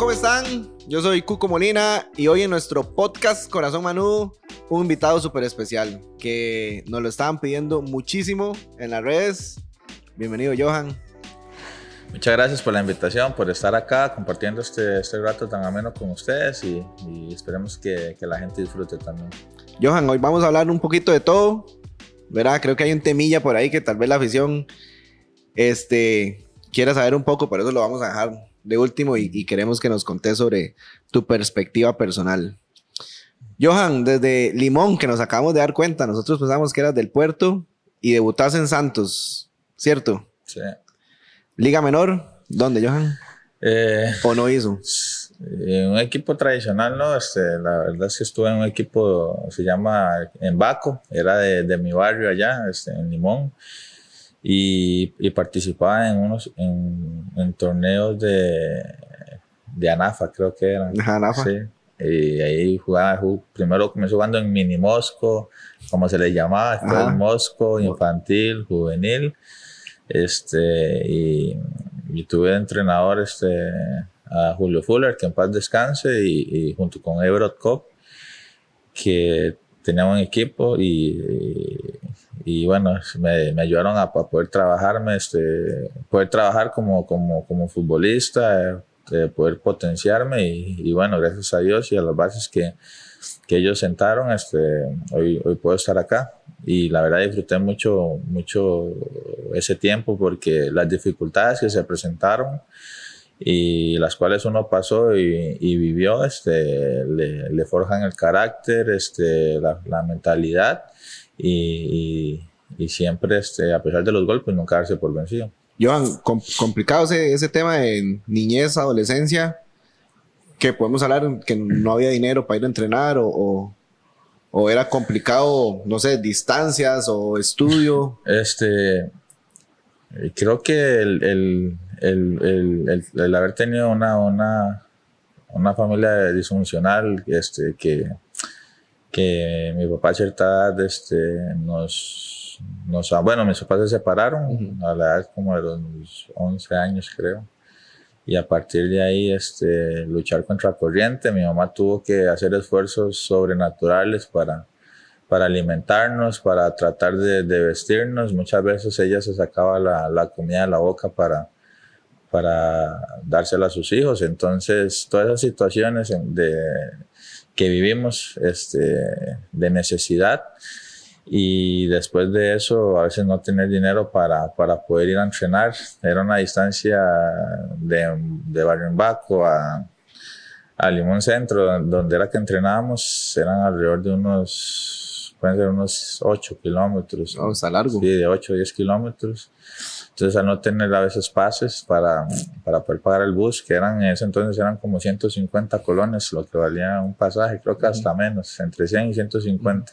¿cómo están? Yo soy Cuco Molina y hoy en nuestro podcast Corazón Manú, un invitado súper especial que nos lo estaban pidiendo muchísimo en las redes. Bienvenido, Johan. Muchas gracias por la invitación, por estar acá compartiendo este, este rato tan ameno con ustedes y, y esperemos que, que, la gente disfrute también. Johan, hoy vamos a hablar un poquito de todo, ¿verdad? Creo que hay un temilla por ahí que tal vez la afición este, quiera saber un poco, por eso lo vamos a dejar de último y, queremos que nos contés sobre tu perspectiva personal. Johan, desde Limón, que nos acabamos de dar cuenta, nosotros pensamos que eras del puerto y debutaste en Santos, ¿cierto? Sí. Liga Menor, ¿dónde, Johan? Eh, ¿O no hizo? En un equipo tradicional, ¿no? Este, la verdad es que estuve en un equipo, se llama en Baco, era de, de mi barrio allá, este, en Limón y, y participaba en unos en, en, torneos de, de ANAFA, creo que eran. ANAFA. Sí. Y ahí jugaba, primero comenzó jugando en Mini Mosco, como se le llamaba, en Mosco, infantil, juvenil. Este, y, y tuve de entrenador este, a Julio Fuller, que en paz descanse, y, y junto con Everett Cop, que tenía un equipo y, y bueno, me, me ayudaron a, poder trabajarme, este, poder trabajar como, como, como futbolista, eh, poder potenciarme y, y, bueno, gracias a Dios y a las bases que, que ellos sentaron, este, hoy, hoy puedo estar acá. Y la verdad disfruté mucho, mucho ese tiempo porque las dificultades que se presentaron y las cuales uno pasó y, y vivió, este, le, le, forjan el carácter, este, la, la mentalidad y, y, y, siempre, este, a pesar de los golpes, nunca darse por vencido. Johan, com complicado ese, ese tema de niñez, adolescencia, que podemos hablar que no había dinero para ir a entrenar o, o, o era complicado, no sé, distancias o estudio. Este, creo que el, el, el, el haber tenido una, una, una familia disfuncional este, que, que mi papá a cierta edad este, nos, nos, bueno, mis papás se separaron uh -huh. a la edad como de los 11 años creo. Y a partir de ahí, este, luchar contra corriente, mi mamá tuvo que hacer esfuerzos sobrenaturales para, para alimentarnos, para tratar de, de vestirnos. Muchas veces ella se sacaba la, la comida de la boca para, para dársela a sus hijos. Entonces, todas esas situaciones de, que vivimos este, de necesidad y después de eso a veces no tener dinero para, para poder ir a entrenar. Era una distancia de, de Barrio Embaco a, a Limón Centro, donde era que entrenábamos, eran alrededor de unos, pueden ser unos 8 kilómetros. Oh, está largo. Sí, de 8 o 10 kilómetros. Entonces, al no tener a veces pases para, para poder pagar el bus, que eran en ese entonces eran como 150 colones, lo que valía un pasaje, creo que hasta menos, entre 100 y 150.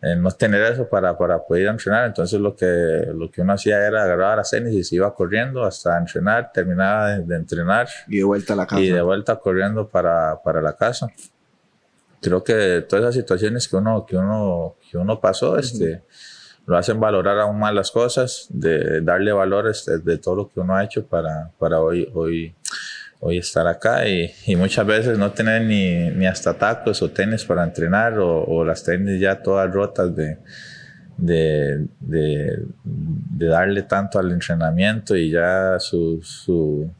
Eh, no tener eso para, para poder ir a entrenar, entonces lo que, lo que uno hacía era agarrar las tenis y se iba corriendo hasta entrenar, terminaba de, de, entrenar. Y de vuelta a la casa. Y de vuelta corriendo para, para la casa. Creo que todas esas situaciones que uno, que uno, que uno pasó, uh -huh. este lo hacen valorar aún más las cosas, de darle valor este, de todo lo que uno ha hecho para, para hoy, hoy, hoy estar acá. Y, y, muchas veces no tener ni, ni hasta tacos o tenis para entrenar o, o las tenis ya todas rotas de, de, de, de, darle tanto al entrenamiento y ya su, su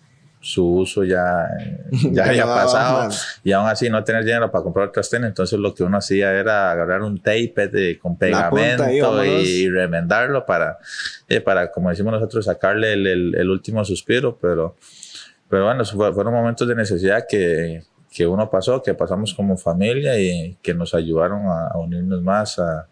su uso ya, ya había pasado y aún así no tener dinero para comprar otras tenis. Entonces lo que uno hacía era agarrar un tape de, con pegamento y, y, remendarlo para, eh, para, como decimos nosotros, sacarle el, el, el último suspiro. Pero, pero bueno, fueron momentos de necesidad que, que uno pasó, que pasamos como familia y que nos ayudaron a, a unirnos más, a,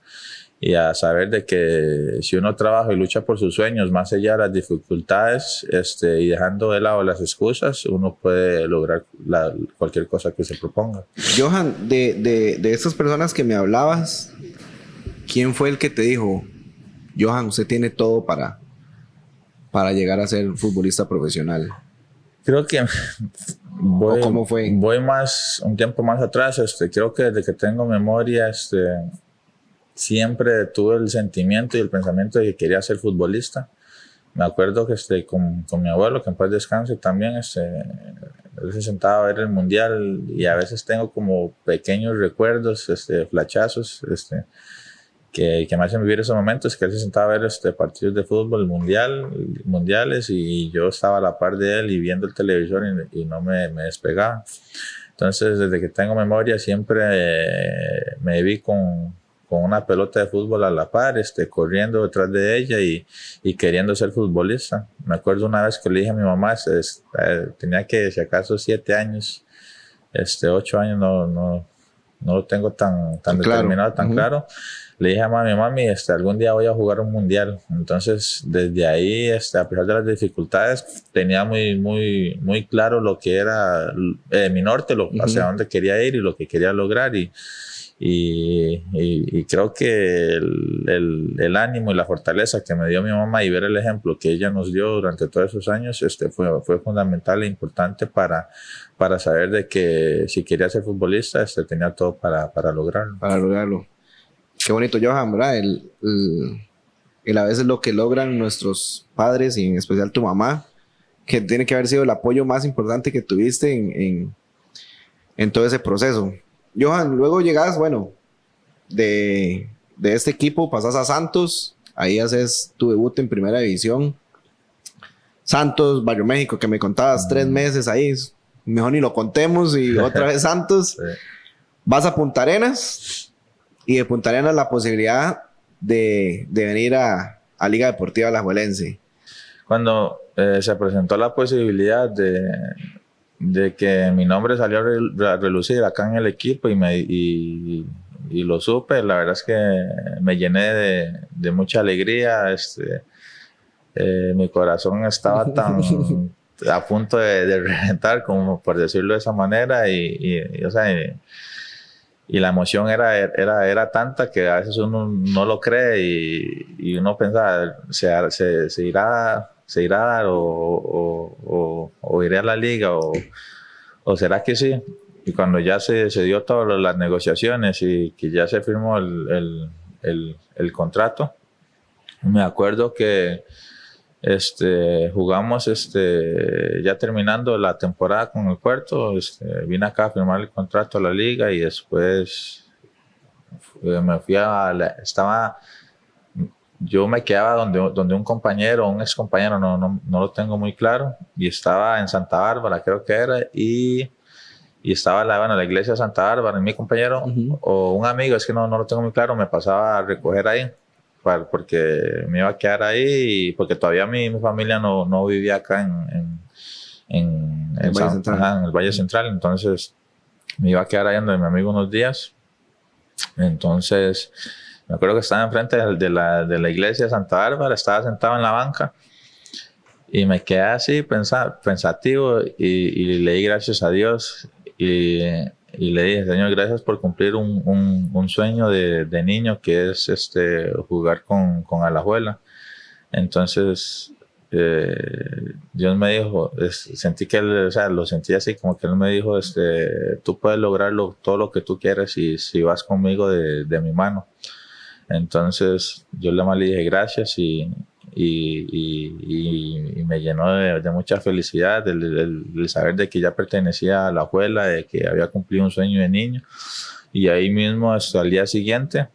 y a saber de que si uno trabaja y lucha por sus sueños, más allá de las dificultades este, y dejando de lado las excusas, uno puede lograr la, cualquier cosa que se proponga. Johan, de, de, de estas personas que me hablabas, ¿quién fue el que te dijo, Johan, usted tiene todo para, para llegar a ser futbolista profesional? Creo que voy, ¿Cómo fue? voy más, un tiempo más atrás, este, creo que desde que tengo memoria, este, siempre tuve el sentimiento y el pensamiento de que quería ser futbolista. Me acuerdo que este, con, con mi abuelo, que en paz descanse también, este, él se sentaba a ver el mundial y a veces tengo como pequeños recuerdos, este, flachazos, este, que, que me hacen vivir esos momentos, que él se sentaba a ver este, partidos de fútbol mundial, mundiales y yo estaba a la par de él y viendo el televisor y, no me, me, despegaba. Entonces, desde que tengo memoria, siempre eh, me vi con, con una pelota de fútbol a la par, este, corriendo detrás de ella y, y queriendo ser futbolista. Me acuerdo una vez que le dije a mi mamá, eh, tenía que, si acaso, siete años, este, ocho años, no, no, no lo tengo tan, tan determinado, tan claro le dije a mami, mami, este, algún día voy a jugar un mundial. Entonces, desde ahí, este, a pesar de las dificultades, tenía muy, muy, muy claro lo que era eh, mi norte, lo, hacia dónde quería ir y lo que quería lograr. Y, y, y, creo que el, el, el, ánimo y la fortaleza que me dio mi mamá y ver el ejemplo que ella nos dio durante todos esos años este, fue, fue fundamental e importante para, para saber de que si quería ser futbolista este, tenía todo para, para lograrlo. Para lograrlo. Qué bonito, Johan, ¿verdad? El, el, a veces lo que logran nuestros padres y en especial tu mamá, que tiene que haber sido el apoyo más importante que tuviste en, en, en todo ese proceso. Johan, luego llegas, bueno, de, de este equipo, pasas a Santos, ahí haces tu debut en primera división. Santos, Barrio México, que me contabas tres meses ahí, mejor ni lo contemos y otra vez Santos. Vas a Punta Arenas, y de Punta Arenas la posibilidad de, de venir a, a, Liga Deportiva Alajuelense. Cuando eh, se presentó la posibilidad de, de, que mi nombre salió a relucir acá en el equipo y, me, y, y lo supe, la verdad es que me llené de, de mucha alegría. Este, eh, mi corazón estaba tan a punto de, de, reventar, como por decirlo de esa manera, y, y o sea, y la emoción era, era, era tanta que a veces uno no lo cree y, uno piensa, se, se, se, irá, se irá a dar o, o, iré a la liga o, o, será que sí. Y cuando ya se, se dio todas las negociaciones y que ya se firmó el, el, el, contrato, me acuerdo que este, jugamos este, ya terminando la temporada con el puerto. Este, vine acá a firmar el contrato a la liga y después me fui a la, estaba yo me quedaba donde, donde un compañero, un ex compañero, no, no, no, lo tengo muy claro, y estaba en Santa Bárbara, creo que era, y, y estaba la, bueno, la iglesia de Santa Bárbara, y mi compañero o un amigo, es que no, no lo tengo muy claro, me pasaba a recoger ahí porque me iba a quedar ahí y porque todavía mi, mi familia no, no, vivía acá en, en, en, el, Valle Central, entonces me iba a quedar ahí donde mi amigo unos días. Entonces, me acuerdo que estaba enfrente de la, de la iglesia de Santa Bárbara, estaba sentado en la banca y me quedé así pensativo y, y le di gracias a Dios y y le dije, Señor, gracias por cumplir un, un, sueño de, de, niño que es este, jugar con, con Alajuela. Entonces, eh, Dios me dijo, sentí que él, lo sentí así, como que él me dijo, este, tú puedes lograrlo todo lo que tú quieras si, si vas conmigo de, de mi mano. Entonces, yo le dije gracias y, y, y, me llenó de, mucha felicidad el, saber de que ya pertenecía a la abuela, de que había cumplido un sueño de niño. Y ahí mismo, hasta el día siguiente,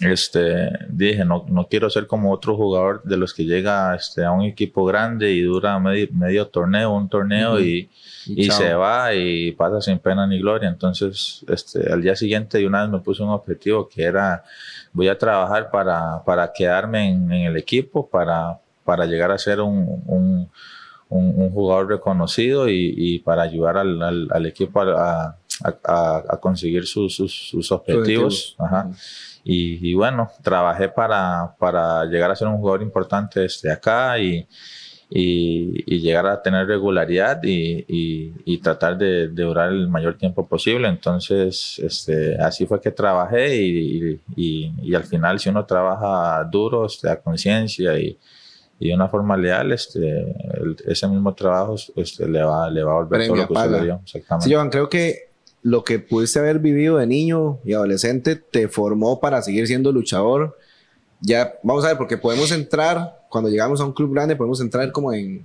este, dije, no, no quiero ser como otro jugador de los que llega este, a un equipo grande y dura medio, torneo, un torneo y, y, se va y pasa sin pena ni gloria. Entonces, este, al día siguiente de una vez me puse un objetivo que era voy a trabajar para, para quedarme en, en, el equipo, para, para llegar a ser un, un, un, jugador reconocido y, y para ayudar al, al, al equipo a, a, a, conseguir sus, sus, sus objetivos. Ajá. Y, y, bueno, trabajé para, para llegar a ser un jugador importante desde acá y, y, llegar a tener regularidad y, y tratar de, de, durar el mayor tiempo posible. Entonces, este, así fue que trabajé y, y al final si uno trabaja duro, este, a conciencia y, de una forma leal, este, ese mismo trabajo este, le, va, le va a volver todo lo que usted le dio. Sí, Johan, creo que lo que pudiste haber vivido de niño y adolescente te formó para seguir siendo luchador. Ya, vamos a ver, porque podemos entrar cuando llegamos a un club grande podemos entrar como en,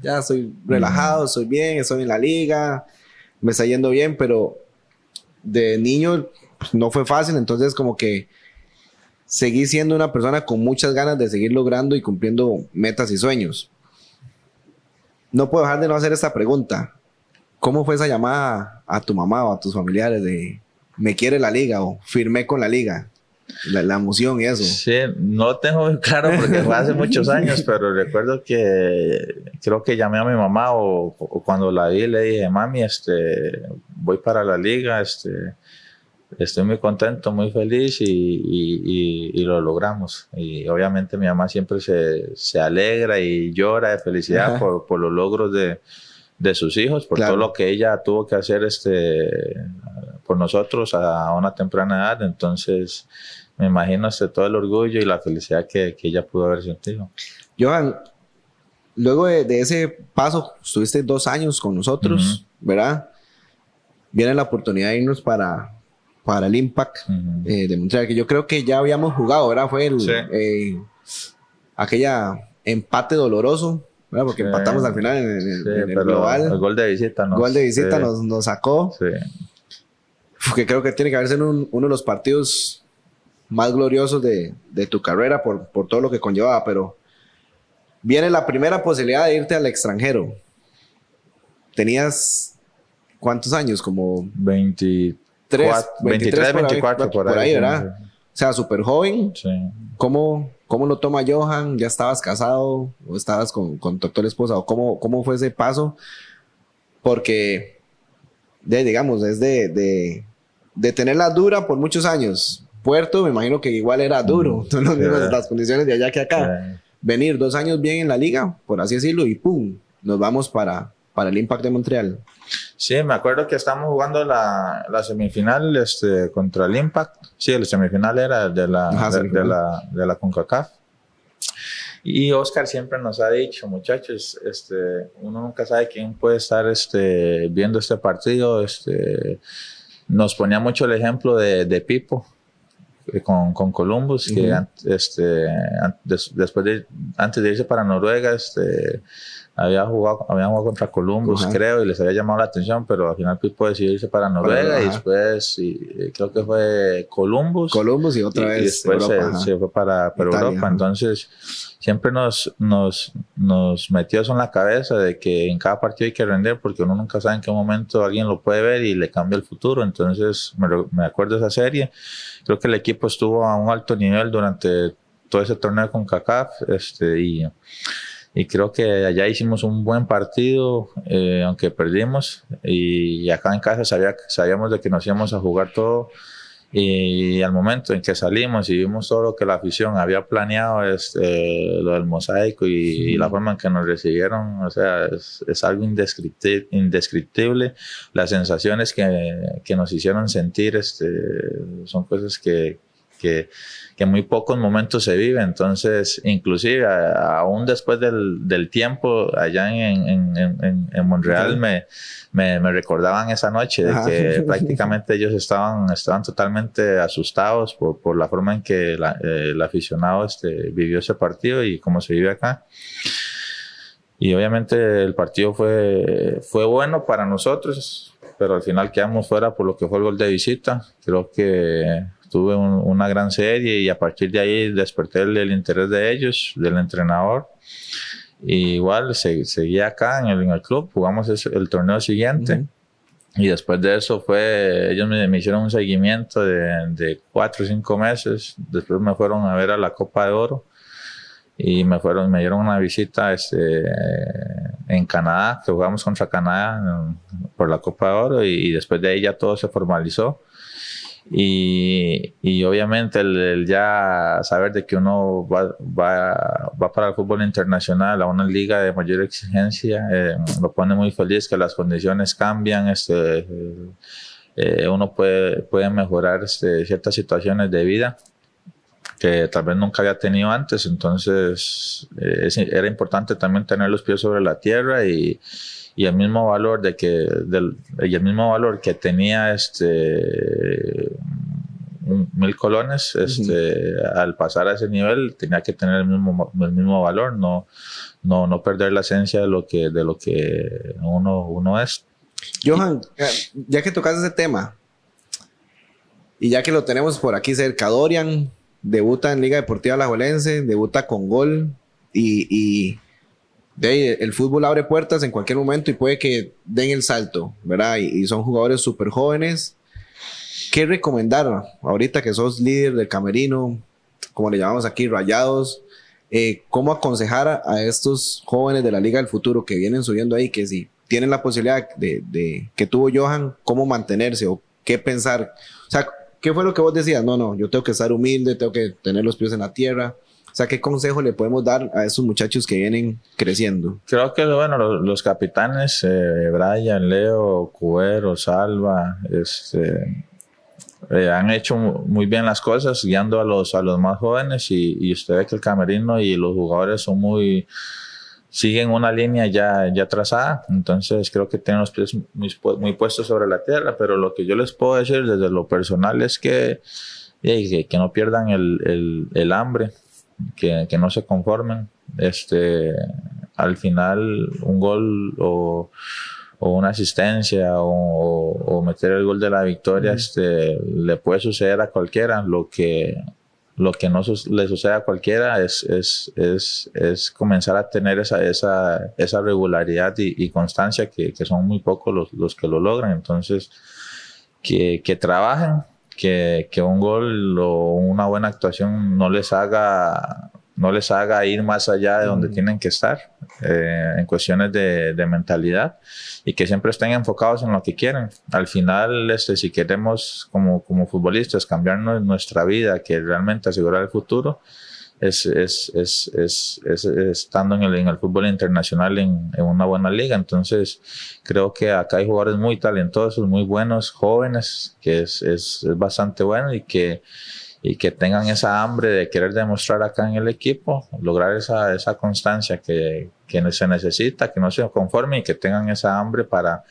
ya estoy relajado, estoy bien, estoy en la liga, me está yendo bien, pero de niño pues, no fue fácil, entonces como que seguí siendo una persona con muchas ganas de seguir logrando y cumpliendo metas y sueños. No puedo dejar de no hacer esta pregunta. ¿Cómo fue esa llamada a tu mamá o a tus familiares de me quiere la liga o firmé con la liga? La, emoción y eso. Sí, no tengo claro porque fue hace muchos años, pero recuerdo que creo que llamé a mi mamá o, cuando la vi le dije, mami, este, voy para la liga, este, estoy muy contento, muy feliz y, y, y, lo logramos. Y obviamente mi mamá siempre se, se alegra y llora de felicidad por, por, los logros de, de sus hijos, por todo lo que ella tuvo que hacer este, por nosotros a una temprana edad. Entonces, me imagino este, todo el orgullo y la felicidad que, que ella pudo haber sentido. Johan, luego de, de, ese paso, estuviste dos años con nosotros, ¿verdad? Viene la oportunidad de irnos para, para el Impact eh, de Montreal, que yo creo que ya habíamos jugado, ¿verdad? Fue el, eh, aquella empate doloroso, ¿verdad? Porque empatamos al final en, el global. El gol de visita, ¿no? El gol de visita nos, nos, sacó. Sí. Que creo que tiene que haber sido uno de los partidos más gloriosos de, de tu carrera por, por, todo lo que conllevaba, pero viene la primera posibilidad de irte al extranjero. Tenías cuántos años, como 23, 23, 24 por, ahí, ¿verdad? O sea, súper joven. Sí. ¿Cómo, ¿Cómo lo toma Johan? ¿Ya estabas casado o estabas con, con tu actual esposa? ¿O cómo, cómo fue ese paso? Porque, de, digamos, es de, de, de tenerla dura por muchos años Puerto, me imagino que igual era duro, son las condiciones de allá que acá. Venir dos años bien en la liga, por así decirlo, y ¡pum! Nos vamos para, para el Impact de Montreal. Sí, me acuerdo que estábamos jugando la, la semifinal este, contra el Impact. Sí, la semifinal era de la, de, la, de la CONCACAF. Y Oscar siempre nos ha dicho, muchachos, este, uno nunca sabe quién puede estar este, viendo este partido. Este, nos ponía mucho el ejemplo de, de Pipo, eh, con, con Columbus, que este, después de, antes de irse para Noruega, este, había jugado, habían jugado contra Columbus, creo, y les había llamado la atención, pero al final Pipo decidió irse para Noruega y después y, creo que fue Columbus. Columbus y otra vez. Y después se, fue para, Europa. Entonces, siempre nos, nos, nos metió eso en la cabeza de que en cada partido hay que render porque uno nunca sabe en qué momento alguien lo puede ver y le cambia el futuro. Entonces, me, me acuerdo de esa serie. Creo que el equipo estuvo a un alto nivel durante todo ese torneo con CACAF este, y, y creo que allá hicimos un buen partido, eh, aunque perdimos. Y acá en casa sabía, sabíamos de que nos íbamos a jugar todo y al momento en que salimos y vimos todo lo que la afición había planeado, este, lo del mosaico y, la forma en que nos recibieron, o sea, es, es algo indescriptible, indescriptible. Las sensaciones que, que, nos hicieron sentir este, son cosas que, que, que muy pocos momentos se vive. Entonces, inclusive aún después del, del, tiempo, allá en, en, en, en Montreal me, me, me, recordaban esa noche de que prácticamente ellos estaban, estaban totalmente asustados por, por la forma en que la, eh, el aficionado este, vivió ese partido y cómo se vive acá. Y obviamente el partido fue, fue bueno para nosotros, pero al final quedamos fuera por lo que fue el gol de visita. Creo que tuve una gran serie y a partir de ahí desperté el, interés de ellos, del entrenador. Y igual se, seguí acá en el, en el club, jugamos el, torneo siguiente. Y después de eso fue, ellos me, me hicieron un seguimiento de, de, cuatro o cinco meses. Después me fueron a ver a la Copa de Oro y me fueron, me dieron una visita este, en Canadá, que jugamos contra Canadá por la Copa de Oro y, y después de ahí ya todo se formalizó. Y, obviamente el, ya saber de que uno va, va, va, para el fútbol internacional a una liga de mayor exigencia eh, lo pone muy feliz que las condiciones cambian este eh, uno puede, puede mejorar este, ciertas situaciones de vida que tal vez nunca había tenido antes. Entonces eh, era importante también tener los pies sobre la tierra y y el mismo valor de que del, y el mismo valor que tenía este mil colones, este, al pasar a ese nivel tenía que tener el mismo, el mismo valor, no, no, no perder la esencia de lo que, de lo que uno, uno es. Johan, ya que tocas ese tema, y ya que lo tenemos por aquí cerca, Dorian debuta en Liga Deportiva Alajuelense, debuta con gol y, y de ahí el fútbol abre puertas en cualquier momento y puede que den el salto, ¿verdad? Y, son jugadores súper jóvenes. ¿Qué recomendar ahorita que sos líder del camerino, como le llamamos aquí, rayados? Eh, ¿Cómo aconsejar a, estos jóvenes de la Liga del Futuro que vienen subiendo ahí, que si tienen la posibilidad de, que tuvo Johan, cómo mantenerse o qué pensar? O sea, ¿qué fue lo que vos decías? No, no, yo tengo que estar humilde, tengo que tener los pies en la tierra. ¿Qué consejo le podemos dar a esos muchachos que vienen creciendo? Creo que, bueno, los, capitanes, eh, Brian, Leo, Cubero, Salva, este, eh, han hecho muy bien las cosas guiando a los, a los más jóvenes y, y usted ve que el camerino y los jugadores son muy siguen una línea ya, ya trazada, entonces creo que tienen los pies muy, puestos sobre la tierra, pero lo que yo les puedo decir desde lo personal es que, que, no pierdan el, el hambre, que, que, no se conformen. Este, al final, un gol o, o una asistencia o, o, meter el gol de la victoria este, le puede suceder a cualquiera. Lo que, lo que no le sucede a cualquiera es, es, es, es comenzar a tener esa, esa, esa regularidad y, constancia que, que, son muy pocos los, los, que lo logran. Entonces, que, que trabajen, que, que, un gol o una buena actuación no les haga no les haga ir más allá de donde tienen que estar eh, en cuestiones de, de, mentalidad y que siempre estén enfocados en lo que quieren. Al final, este, si queremos como, como futbolistas cambiar nuestra vida, que realmente asegurar el futuro, es, es, es, es, estando en el, en el fútbol internacional en, en, una buena liga. Entonces, creo que acá hay jugadores muy talentosos, muy buenos, jóvenes, que es, bastante bueno y que y que tengan esa hambre de querer demostrar acá en el equipo, lograr esa, esa constancia que, que se necesita, que no se conforme y que tengan esa hambre para,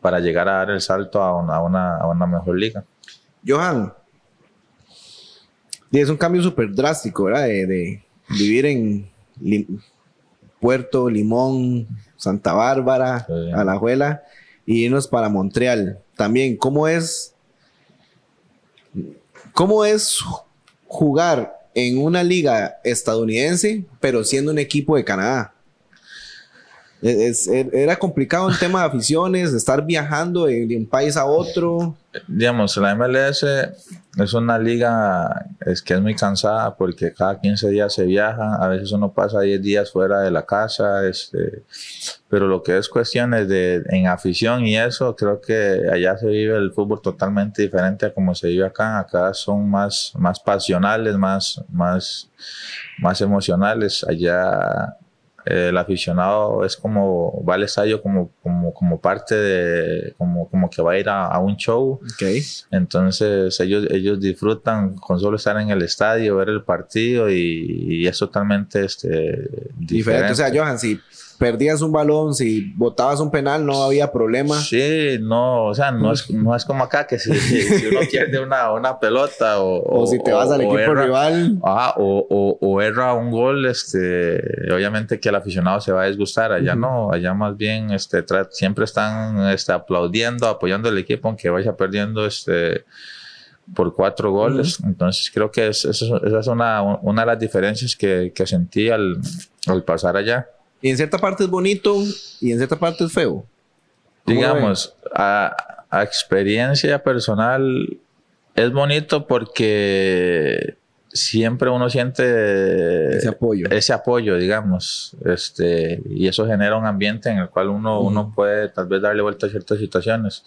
para llegar a dar el salto a una, a una, a una mejor liga. Johan, es un cambio súper drástico, ¿verdad? De, de vivir en Puerto, Limón, Santa Bárbara, Alajuela y irnos para Montreal. También, ¿cómo es ¿Cómo es jugar en una liga estadounidense, pero siendo un equipo de Canadá? Era complicado el tema de aficiones, estar viajando de, un país a otro. Digamos, la MLS es una liga es que es muy cansada porque cada 15 días se viaja, a veces uno pasa 10 días fuera de la casa, este, pero lo que es cuestiones de en afición y eso, creo que allá se vive el fútbol totalmente diferente a como se vive acá. Acá son más, más pasionales, más, más, más emocionales. Allá el aficionado es como va al estadio como, como, como parte de como, como que va a ir a, un show okay. entonces ellos ellos disfrutan con solo estar en el estadio ver el partido y, es totalmente este diferente. diferente. o sea Johan si perdías un balón, si botabas un penal, no había problema. Sí, no, o sea, no es, no es como acá que si, uno pierde una, una pelota o, o, si te vas al equipo rival. Ah, o, o, erra un gol, este, obviamente que el aficionado se va a disgustar. Allá no, allá más bien este, siempre están este, aplaudiendo, apoyando al equipo, aunque vaya perdiendo este por cuatro goles. Entonces creo que esa es una, una de las diferencias que, que sentí al, al pasar allá. Y en cierta parte es bonito y en cierta parte es feo. Digamos, a, experiencia personal es bonito porque siempre uno siente ese apoyo. Ese apoyo, digamos. Este, y eso genera un ambiente en el cual uno, uno puede tal vez darle vuelta a ciertas situaciones.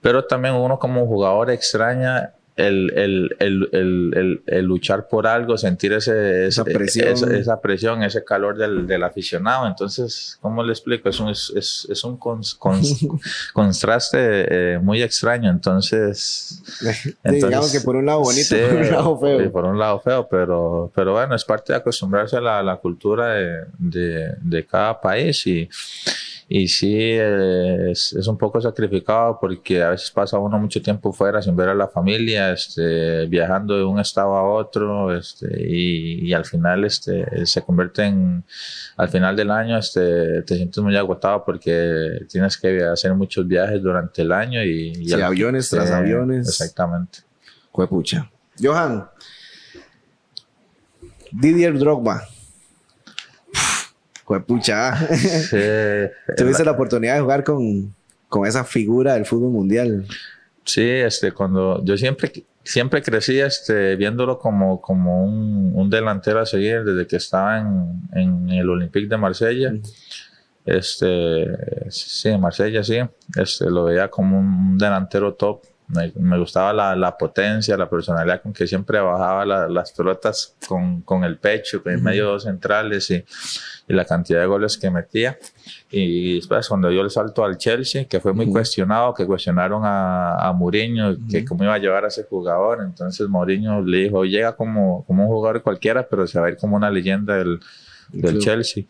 Pero también uno como jugador extraña el, el, el, el, luchar por algo, sentir ese, esa, presión. Esa, presión, ese calor del, del, aficionado. Entonces, ¿cómo le explico? Es un, es, es un contraste eh, muy extraño. Entonces, digamos que por un lado bonito, por un lado feo. por un lado feo, pero, pero bueno, es parte de acostumbrarse a la, la cultura de, de, de cada país y y sí, es, es, un poco sacrificado porque a veces pasa uno mucho tiempo fuera sin ver a la familia, este, viajando de un estado a otro, este, y, y, al final este, se convierte en, al final del año este, te sientes muy agotado porque tienes que hacer muchos viajes durante el año y... y sí, aviones tras aviones. Exactamente. Cuepucha. Johan, Didier Drogba pucha. Sí, Tuviste la oportunidad de jugar con, con esa figura del fútbol mundial. Sí, este, cuando yo siempre, siempre crecí este, viéndolo como, como un, un delantero a seguir desde que estaba en, en el Olympique de Marsella. Este, sí, Marsella, sí. Este, lo veía como un delantero top me, me gustaba la, la, potencia, la personalidad con que siempre bajaba las pelotas con, con, el pecho, en medio de centrales y, y, la cantidad de goles que metía. Y después cuando dio el salto al Chelsea, que fue muy cuestionado, que cuestionaron a, a Mourinho, que cómo iba a llevar a ese jugador. Entonces Mourinho le dijo, llega como, como un jugador cualquiera, pero se va a ir como una leyenda del, del Chelsea.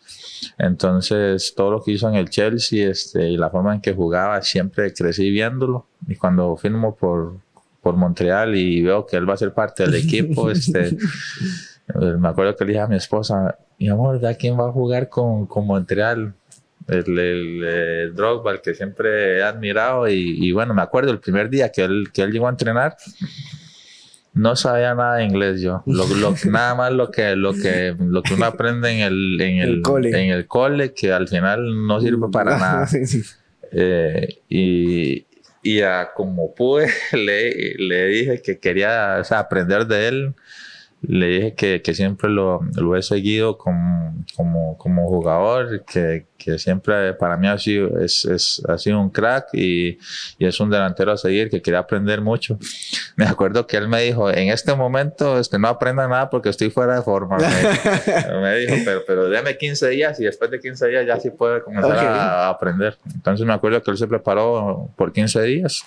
Entonces, todo lo que hizo en el Chelsea este, y la forma en que jugaba, siempre crecí viéndolo. Y cuando firmo por, por Montreal y veo que él va a ser parte del equipo, este, me acuerdo que le dije a mi esposa, mi amor, ¿a quién va a jugar con, con Montreal? El, el, Drogba, el que siempre he admirado. Y, y, bueno, me acuerdo el primer día que él, que él llegó a entrenar no sabía nada de inglés yo. Lo, nada más lo que, lo, que, lo que uno aprende en el, en el, cole. en el cole, que al final no sirve para nada. Eh, y, y a como pude, le, le dije que quería aprender de él le dije que, que siempre lo, lo, he seguido como, como, como jugador, que, que, siempre para mí ha sido, es, es, ha sido un crack y, y, es un delantero a seguir, que quería aprender mucho. Me acuerdo que él me dijo, en este momento este, no aprenda nada porque estoy fuera de forma. Me, me dijo, pero, pero déme 15 días y después de 15 días ya sí puede comenzar a, a, aprender. Entonces me acuerdo que él se preparó por 15 días,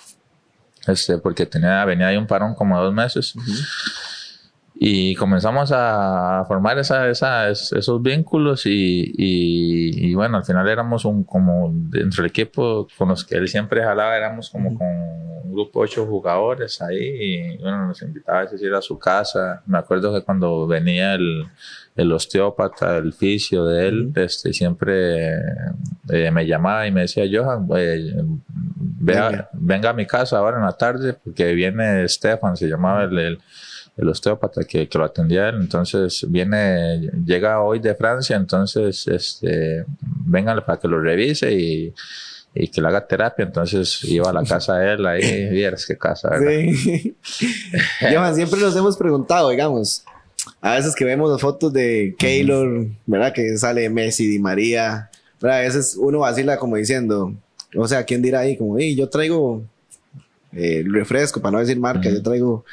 este, porque tenía, venía ahí un parón como dos meses. Uh -huh y comenzamos a formar esa, esa, esos vínculos y, y, y, bueno, al final éramos un, como dentro del equipo con los que él siempre jalaba, éramos como con un grupo de ocho jugadores ahí y bueno, nos invitaba a ir a su casa. Me acuerdo que cuando venía el, el osteópata, el fisio de él, este, siempre eh, me llamaba y me decía, Johan, eh, venga. venga a mi casa ahora en la tarde porque viene Stefan, se llamaba el, el el osteópata que, que, lo atendía él. Entonces viene, llega hoy de Francia, entonces este, vengan para que lo revise y, y que le haga terapia. Entonces iba a la casa de él ahí, vieras qué casa, ¿verdad? Sí. Siempre nos hemos preguntado, digamos, a veces que vemos las fotos de Keylor, ¿verdad? Que sale Messi, Di María, ¿verdad? A veces uno vacila como diciendo, o sea, ¿quién dirá ahí? Como, yo traigo eh, refresco, para no decir marca, yo traigo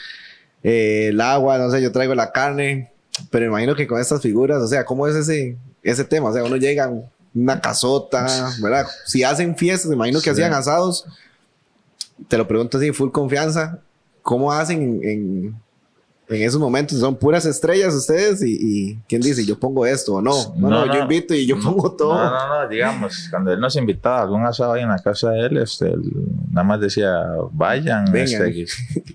eh, el agua, no sé, yo traigo la carne, pero imagino que con estas figuras, o sea, ¿cómo es ese, ese tema? O sea, uno llega una casota, ¿verdad? Si hacen fiestas, imagino que hacían asados, te lo pregunto así, full confianza, ¿cómo hacen en, en esos momentos son puras estrellas ustedes y, y, quién dice yo pongo esto o no. No, no, no yo invito y yo pongo todo. No, no, no, digamos, cuando él nos invitaba a algún asado ahí en la casa de él, este, él nada más decía vayan. Este, y,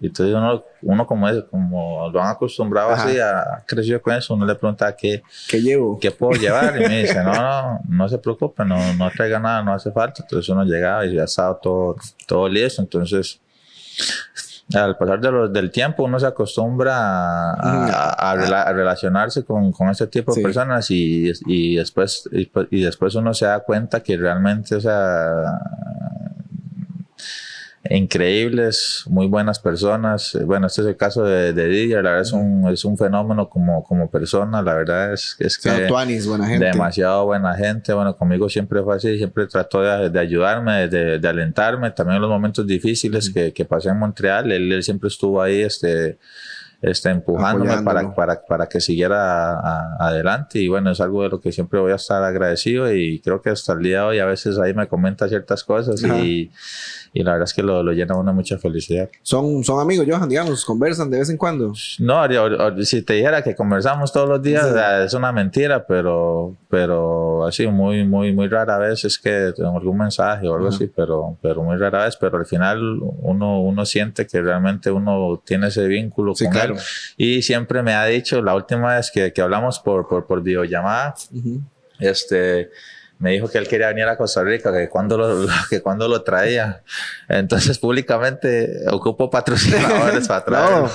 y, entonces uno, uno como, es, como lo han acostumbrado Ajá. así, a, creció con eso, uno le pregunta qué, ¿Qué llevo? ¿Qué puedo llevar? Y me dice, no, no, no se preocupe, no, no traiga nada, no hace falta. Entonces uno llegaba y ya estaba todo, todo listo. Entonces al pasar de lo, del tiempo uno se acostumbra a, a, a, rela, a relacionarse con, con, este tipo de sí. personas y, y, después, y, y, después uno se da cuenta que realmente, o sea, increíbles, muy buenas personas. Bueno, este es el caso de, de Didier, la verdad es un, es un fenómeno como, como persona, la verdad es, es que Tuanis, buena gente. demasiado buena gente, bueno, conmigo siempre fue así, siempre trató de, de ayudarme, de, de, alentarme, también en los momentos difíciles que, que pasé en Montreal, él, él siempre estuvo ahí, este, este, empujándome para, para, para que siguiera a, a adelante. Y bueno, es algo de lo que siempre voy a estar agradecido y creo que hasta el día de hoy a veces ahí me comenta ciertas cosas y, y la verdad es que lo, lo llena a uno de mucha felicidad. ¿Son, son amigos, Johan, digamos? ¿Conversan de vez en cuando? No, si te dijera que conversamos todos los días, Sí. o sea, es una mentira, pero, pero así muy, muy, muy rara vez es que tengo algún mensaje o algo Ajá. así, pero, pero muy rara vez, pero al final uno, uno siente que realmente uno tiene ese vínculo Sí, con claro. él. Y siempre me ha dicho, la última vez que, que hablamos por, por, por videollamada, Ujú. este me dijo que él quería venir a Costa Rica, que cuando lo, que cuando lo traía. Entonces, públicamente, ocupo patrocinadores para traerlo.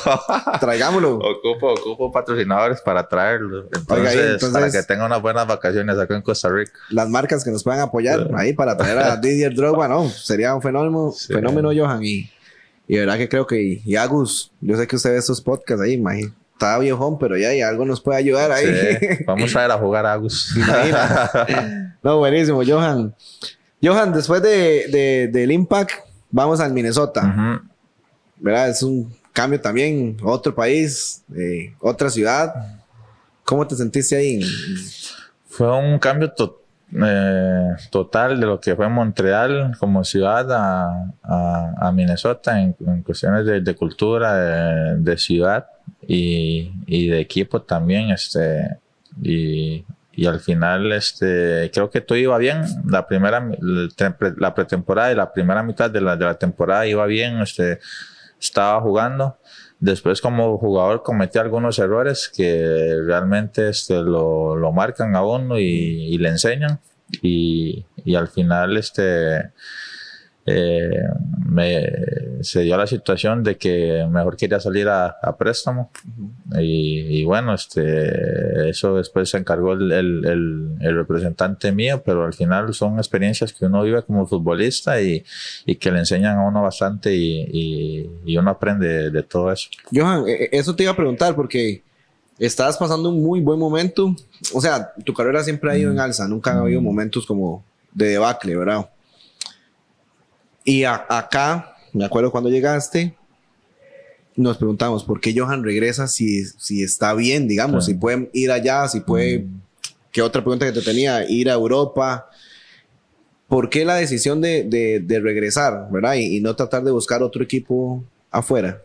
Traigámoslo. ocupo, ocupo patrocinadores para traerlo. Entonces, Oiga, entonces- para que tenga unas buenas vacaciones acá en Costa Rica. Las marcas que nos puedan apoyar Sí. ahí para traer a Didier Drogba, ¿no? Sería un fenómeno, Sí. fenómeno Johan. Y, y de verdad que creo que, y Agus, yo sé que usted ve estos podcasts ahí, imagínate. Está viejón, pero ya y algo nos puede ayudar ahí. Sí. Vamos a ir a jugar a Agus. No, buenísimo, Johan. Johan, después de, de- del Impact, vamos al Minnesota. Ujú. ¿Verdad? Es un cambio también, otro país, eh, otra ciudad. ¿Cómo te sentiste ahí? Fue un cambio to- eh, total de lo que fue Montreal como ciudad a, Minnesota en, cuestiones de, cultura, de, ciudad y, de equipo también. Este, y, al final, este, creo que todo iba bien. La primera, la pretemporada y la primera mitad de la, de la temporada iba bien. Este, estaba jugando. Después como jugador cometí algunos errores que realmente este, lo, lo marcan a uno y, le enseñan. Y, y al final este, eh, me, se dio la situación de que mejor quería salir a, a préstamo. Y, y bueno, este, eso después se encargó el, el, el- el representante mío, pero al final son experiencias que uno vive como futbolista y, y que le enseñan a uno bastante y, y, uno aprende de, todo eso. Johan, eh, eh, eso te iba a preguntar porque estás pasando un muy buen momento. O sea, tu carrera siempre ha ido en alza, nunca han habido momentos como de debacle, ¿verdad? Y a- acá, me acuerdo cuando llegaste, nos preguntamos por qué Johan regresa si, si está bien, digamos, si puede ir allá, si puede. ¿Qué otra pregunta que te tenía? Ir a Europa. ¿Por qué la decisión de, de- de regresar, verdad? Y, y no tratar de buscar otro equipo afuera.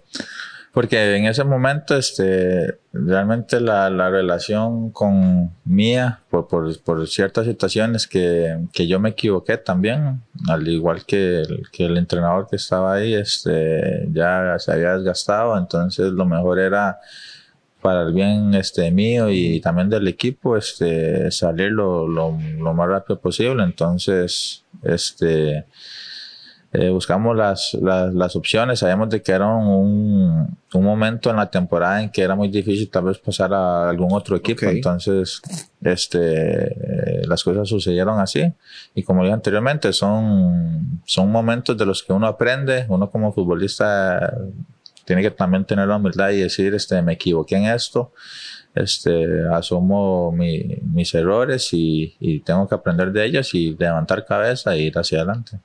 Porque en ese momento, este, realmente la, la relación con Mía, por, por, ciertas situaciones que, que yo me equivoqué también, al igual que el, que el entrenador que estaba ahí, este, ya se había desgastado, entonces lo mejor era para el bien este mío y también del equipo este salir lo, lo, lo más rápido posible. Entonces este eh, buscamos las, las, las opciones, sabemos de que era un, un momento en la temporada en que era muy difícil tal vez pasar a algún otro equipo, entonces este, eh, las cosas sucedieron así. Y como dije anteriormente son, son momentos de los que uno aprende, uno como futbolista tiene que también tener la humildad y decir, este, me equivoqué en esto, este, asumo mi- mis errores y, y tengo que aprender de ellos y levantar cabeza e ir hacia adelante.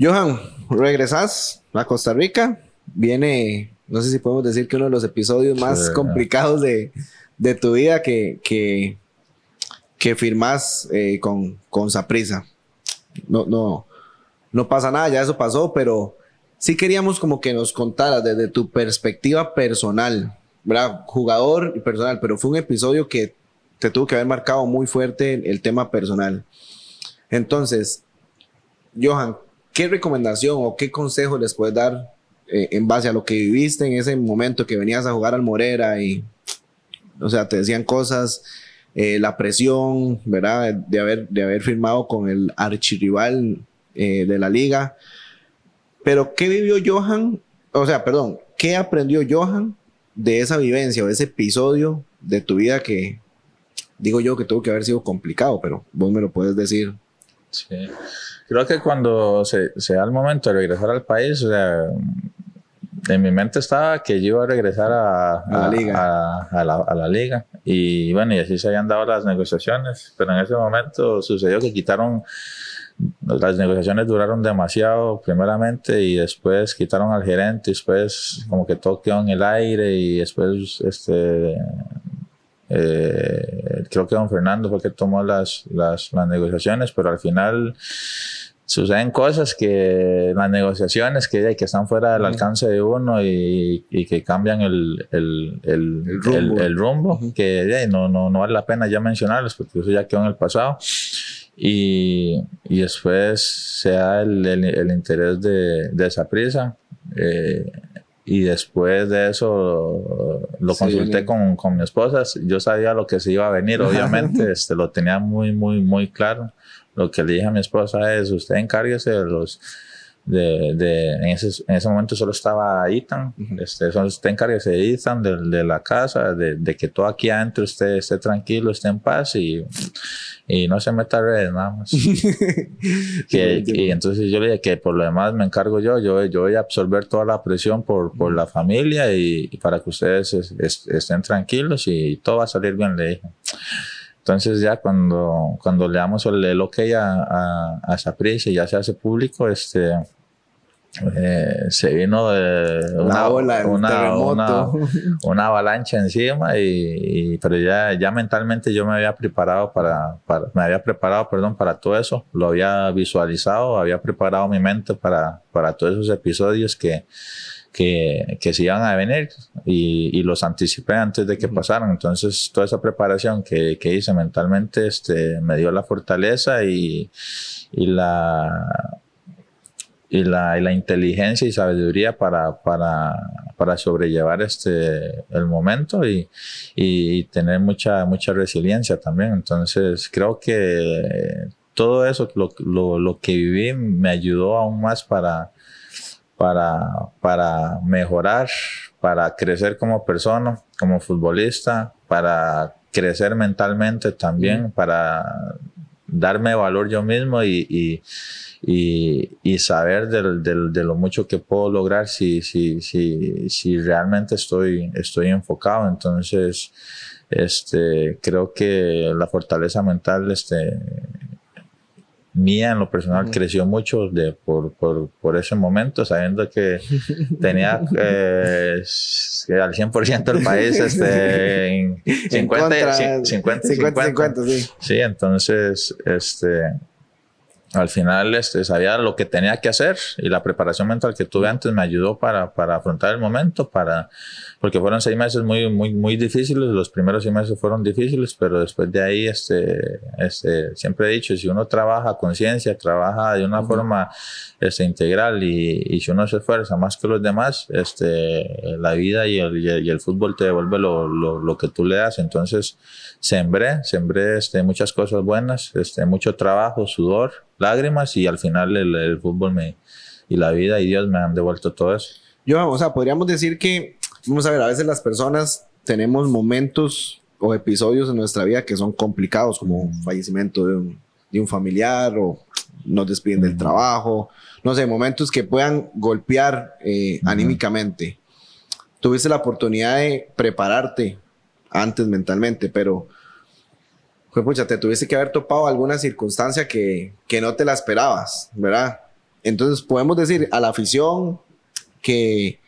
Johan, regresas a Costa Rica. Viene, no sé si podemos decir que uno de los episodios más complicados de, de tu vida que, que, eh, con, con Saprisa. No, no, no pasa nada, ya eso pasó, pero sí queríamos como que nos contaras desde tu perspectiva personal, ¿verdad? Jugador y personal, pero fue un episodio que te tuvo que haber marcado muy fuerte el tema personal. Entonces, Johan, ¿qué recomendación o qué consejo les puedes dar eh, en base a lo que viviste en ese momento que venías a jugar al Morera y, o sea, te decían cosas, eh, la presión, ¿verdad? De haber, de haber firmado con el archirrival eh, de la liga. Pero, ¿qué vivió Johan? O sea, perdón, ¿qué aprendió Johan de esa vivencia o ese episodio de tu vida que, digo yo, que tuvo que haber sido complicado, pero vos me lo puedes decir. Sí. Creo que cuando se, se da el momento de regresar al país, o sea, en mi mente estaba que yo iba a regresar a, A la liga. A, a la, a la liga. Y bueno, y así se habían dado las negociaciones, pero en ese momento sucedió que quitaron, las negociaciones duraron demasiado primeramente y después quitaron al gerente, y después como que todo quedó en el aire y después este eh, creo que don Fernando fue el que tomó las, las, las negociaciones, pero al final suceden cosas que las negociaciones que, que están fuera del alcance de uno y, y que cambian el, el, el, el rumbo, que no, no, no vale la pena ya mencionarlos porque eso ya quedó en el pasado. Y, y después se da el, el, interés de, de esa prisa. Eh, y después de eso lo consulté con, con, mi esposa. Yo sabía lo que se iba a venir, obviamente, este, lo tenía muy, muy, muy claro. Lo que le dije a mi esposa es, usted encárguese de los... De, de en, ese, en ese momento solo estaba Ethan, este, usted encárguese de Ethan, de, de la casa, de, de, que todo aquí adentro usted esté tranquilo, esté en paz y, y no se meta redes nada más. que, y entonces yo le dije que por lo demás me encargo yo, yo, yo voy a absorber toda la presión por, por la familia y, para que ustedes estén tranquilos y todo va a salir bien, le dije. Entonces ya cuando, cuando le damos el, el ok a, a, a esa prisa y ya se hace público, este, eh, se vino de una, una, una, una, avalancha encima y, pero ya, ya mentalmente yo me había preparado para, para, me había preparado perdón para todo eso. Lo había visualizado había preparado mi mente para, para todos esos episodios que, que, que se iban a venir y, y, los anticipé antes de que pasaran. Entonces, toda esa preparación que, que hice mentalmente este, me dio la fortaleza y, y la, y la, y la, inteligencia y sabiduría para, para, para sobrellevar este, el momento y, y, tener mucha, mucha resiliencia también. Entonces, creo que todo eso, lo, lo, lo que viví, me ayudó aún más para, para, para mejorar, para crecer como persona, como futbolista, para crecer mentalmente también, para darme valor yo mismo y, y, y, y saber de lo mucho que puedo lograr si, si, si, si realmente estoy, estoy enfocado. Entonces, este, creo que la fortaleza mental este, mía en lo personal creció mucho de, por, por, por, ese momento, sabiendo que tenía eh, al 100% el país este, en 50, 50, 50, 50, sí. sí, entonces, este, al final este, sabía lo que tenía que hacer y la preparación mental que tuve antes me ayudó para, para afrontar el momento, para, porque fueron seis meses muy, muy, muy difíciles, los primeros seis meses fueron difíciles, pero después de ahí, este, este, siempre he dicho, si uno trabaja a conciencia, trabaja de una forma este, integral y, y, si uno se esfuerza más que los demás, este, la vida y el, y el fútbol te devuelve lo, lo, lo, que tú le das, entonces sembré, sembré este, muchas cosas buenas, este, mucho trabajo, sudor, lágrimas y al final el, el fútbol me, y la vida y Dios me han devuelto todo eso. Yo, o sea, podríamos decir que, vamos a ver, a veces las personas tenemos momentos o episodios en nuestra vida que son complicados, como un fallecimiento de un, de un familiar o nos despiden del trabajo, no sé, momentos que puedan golpear eh, anímicamente. Tuviste la oportunidad de prepararte antes mentalmente, pero pues pucha, te tuviste que haber topado alguna circunstancia que, que no te la esperabas, ¿verdad? Entonces podemos decir a la afición que,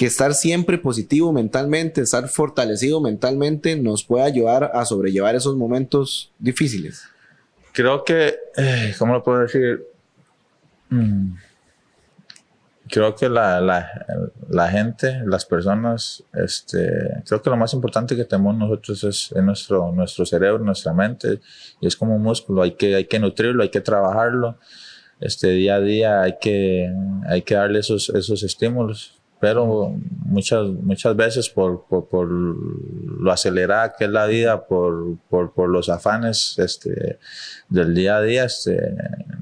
que estar siempre positivo mentalmente, estar fortalecido mentalmente nos puede ayudar a sobrellevar esos momentos difíciles. Creo que, eh, ¿cómo lo puedo decir? Mm creo que la, la, la, gente, las personas, este, creo que lo más importante que tenemos nosotros es, nuestro, nuestro cerebro, nuestra mente, y es como un músculo, hay que, hay que nutrirlo, hay que trabajarlo, este, día a día hay que, hay que darle esos, esos estímulos, pero muchas, muchas veces por, por, por lo acelerada que es la vida, por, por, por los afanes este, del día a día, este,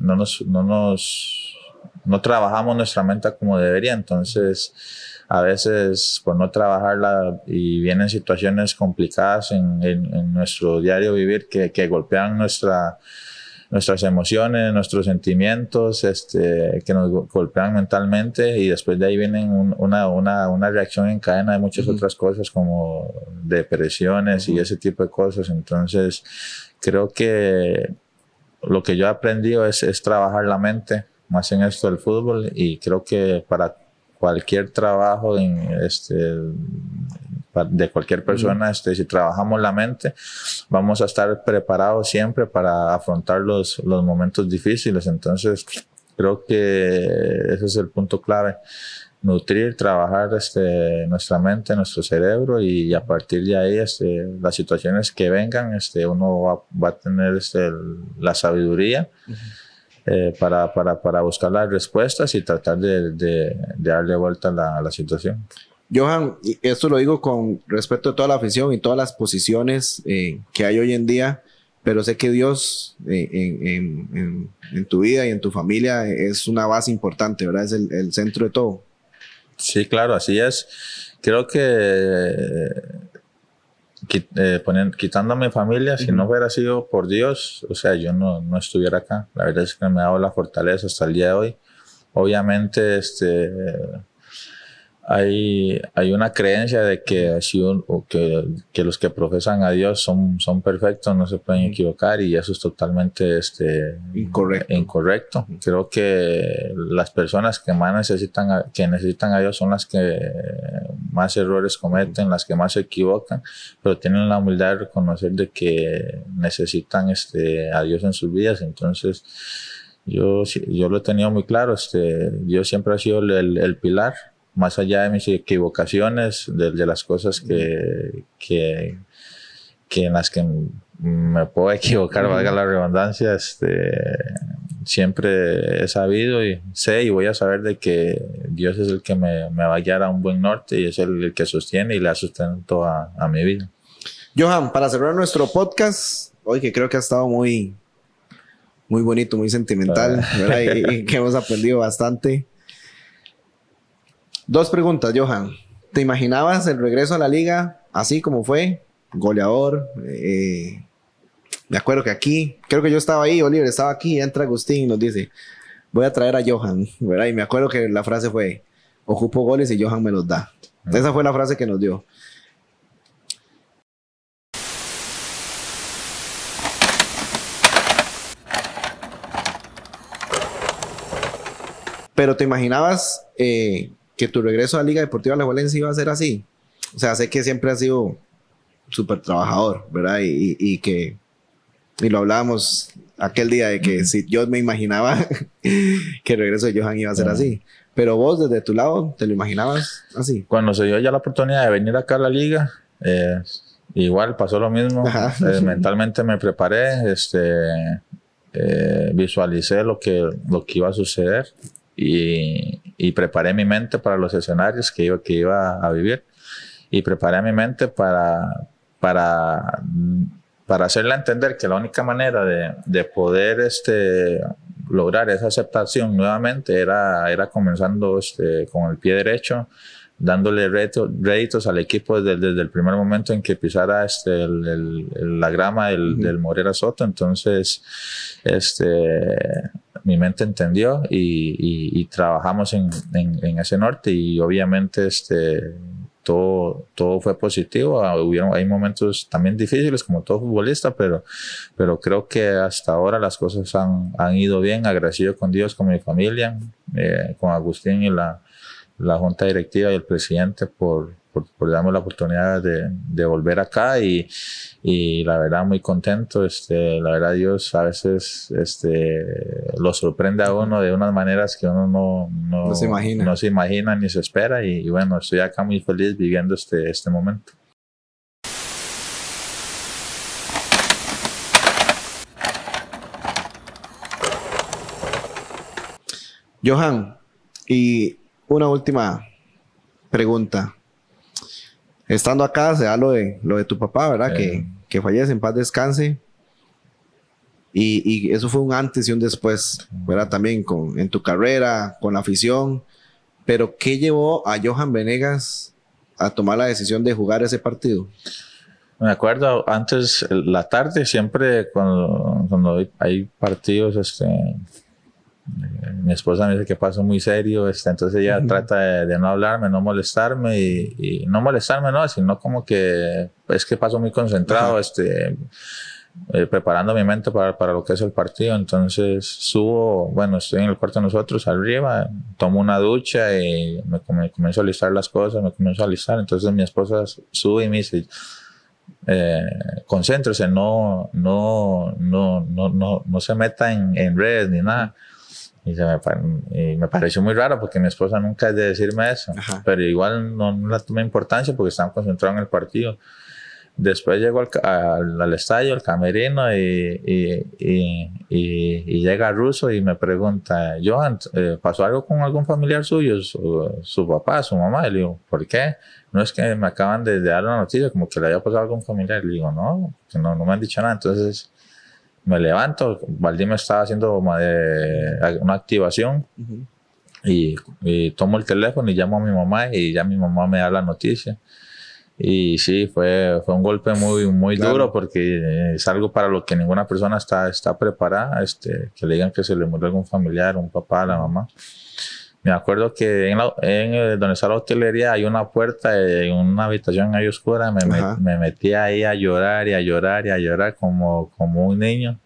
no nos, no nos no trabajamos nuestra mente como debería, entonces a veces por no trabajarla y vienen situaciones complicadas en, en, nuestro diario vivir que, que golpean nuestra, nuestras emociones, nuestros sentimientos, este, que nos golpean mentalmente y después de ahí vienen una, una, una, reacción en cadena de muchas otras cosas como depresiones y ese tipo de cosas. Entonces, creo que lo que yo he aprendido es, es trabajar la mente más en esto del fútbol y creo que para cualquier trabajo en este de cualquier persona, este, si trabajamos la mente, vamos a estar preparados siempre para afrontar los, los momentos difíciles. Entonces, creo que ese es el punto clave nutrir, trabajar este, nuestra mente, nuestro cerebro y, a partir de ahí este, las situaciones que vengan, este, uno va, a tener este, la sabiduría eh, para, para, para, buscar las respuestas y tratar de, de, darle vuelta a la, a la, situación. Johan, esto lo digo con respecto a toda la afición y todas las posiciones eh, que hay hoy en día, pero sé que Dios eh, en, en, en, tu vida y en tu familia es una base importante, ¿verdad? Es el, el centro de todo. Sí, claro, así es. Creo que eh, quitando a mi familia, si no hubiera sido por Dios, o sea, yo no, no estuviera acá. La verdad es que me ha dado la fortaleza hasta el día de hoy. Obviamente, este, hay, hay una creencia de que, así que, que, los que profesan a Dios son, son perfectos, no se pueden equivocar y eso es totalmente este, incorrecto. incorrecto. Creo que las personas que más necesitan a, que necesitan a Dios son las que más errores cometen, las que más se equivocan, pero tienen la humildad de reconocer de que necesitan este, a Dios en sus vidas. Entonces, yo, yo lo he tenido muy claro, este, Dios siempre ha sido el, el pilar más allá de mis equivocaciones, de, las cosas que, que, que, en las que me puedo equivocar, valga la redundancia, este, siempre he sabido y sé y voy a saber de que Dios es el que me, me va a guiar a un buen norte y es el, que sostiene y le sustento a, a mi vida. Johan, para cerrar nuestro podcast, hoy que creo que ha estado muy, muy bonito, muy sentimental, ¿verdad? y, que hemos aprendido bastante. Dos preguntas, Johan. ¿Te imaginabas el regreso a la liga así como fue? Goleador. Eh, me acuerdo que aquí, creo que yo estaba ahí, Oliver estaba aquí, entra Agustín y nos dice, voy a traer a Johan, ¿verdad? Y me acuerdo que la frase fue, ocupo goles y Johan me los da. Esa fue la frase que nos dio. Pero te imaginabas eh, que tu regreso a la Liga Deportiva de la Valencia iba a ser así. O sea, sé que siempre has sido súper trabajador, ¿verdad? Y, y, que, y lo hablábamos aquel día de que si yo me imaginaba que el regreso de Johan iba a ser así. Pero vos, desde tu lado, ¿te lo imaginabas así? Cuando se dio ya la oportunidad de venir acá a la liga, eh, igual pasó lo mismo. Eh, mentalmente me preparé, este, eh, visualicé lo que, lo que iba a suceder y, y preparé mi mente para los escenarios que iba, que iba a vivir y preparé mi mente para, para, para hacerle entender que la única manera de, de poder este, lograr esa aceptación nuevamente era, era comenzando este, con el pie derecho, dándole réditos al equipo desde, desde, el primer momento en que pisara este, el, la grama del, del Morera Soto. Entonces, este, mi mente entendió y, trabajamos en, ese norte y obviamente este, todo, todo fue positivo. Ah, hubieron, hay momentos también difíciles como todo futbolista, pero, pero creo que hasta ahora las cosas han, han ido bien, agradecido con Dios, con mi familia, eh, con Agustín y la, la junta directiva y el presidente por, por, darme la oportunidad de, de volver acá y, y, la verdad muy contento. Este, la verdad Dios a veces este, lo sorprende a uno de unas maneras que uno no, no, no se, imagina. no se imagina ni se espera y, y, bueno, estoy acá muy feliz viviendo este, este momento. Johan, y una última pregunta estando acá se da lo de, lo de tu papá, ¿verdad? Que, que fallece, en paz descanse. Y, y, eso fue un antes y un después, ¿verdad? También con, en tu carrera, con la afición. Pero, ¿qué llevó a Johan Venegas a tomar la decisión de jugar ese partido? Me acuerdo antes, la tarde, siempre cuando, cuando hay partidos, este, mi esposa me dice que paso muy serio, este, entonces ella trata de, no hablarme, no molestarme y, no molestarme, no, sino como que es que paso muy concentrado, este, eh, preparando mi mente para, para, lo que es el partido. Entonces subo, bueno, estoy en el cuarto de nosotros arriba, tomo una ducha y me, me comienzo a listar las cosas, me comienzo a listar. Entonces mi esposa sube y me dice, eh, concéntrese, no, no, no, no, no, no se meta en, en redes ni nada. Y, se me, y, me, pareció muy raro porque mi esposa nunca es de decirme eso, Ajá. pero igual no, no la tomé importancia porque estaban concentrados en el partido. Después llego al, al, al estadio, al camerino, y, y, y, llega Russo y me pregunta, Johan, eh, ¿pasó algo con algún familiar suyo? Su, su, papá, su mamá. Y le digo, ¿por qué? No es que me acaban de, de dar una noticia, como que le haya pasado a algún familiar. Le digo, no, que no, no me han dicho nada. Entonces me levanto, Valdí me estaba haciendo una, activación. Uh -huh. y, y tomo el teléfono y llamo a mi mamá y ya mi mamá me da la noticia. Y sí, fue, fue un golpe muy, muy claro. duro porque es algo para lo que ninguna persona está, está preparada, este, que le digan que se le murió algún familiar, un papá, la mamá. Me acuerdo que en, la, en donde está la hotelería hay una puerta en una habitación ahí oscura, me, me, me, metí ahí a llorar y a llorar y a llorar como, como un niño.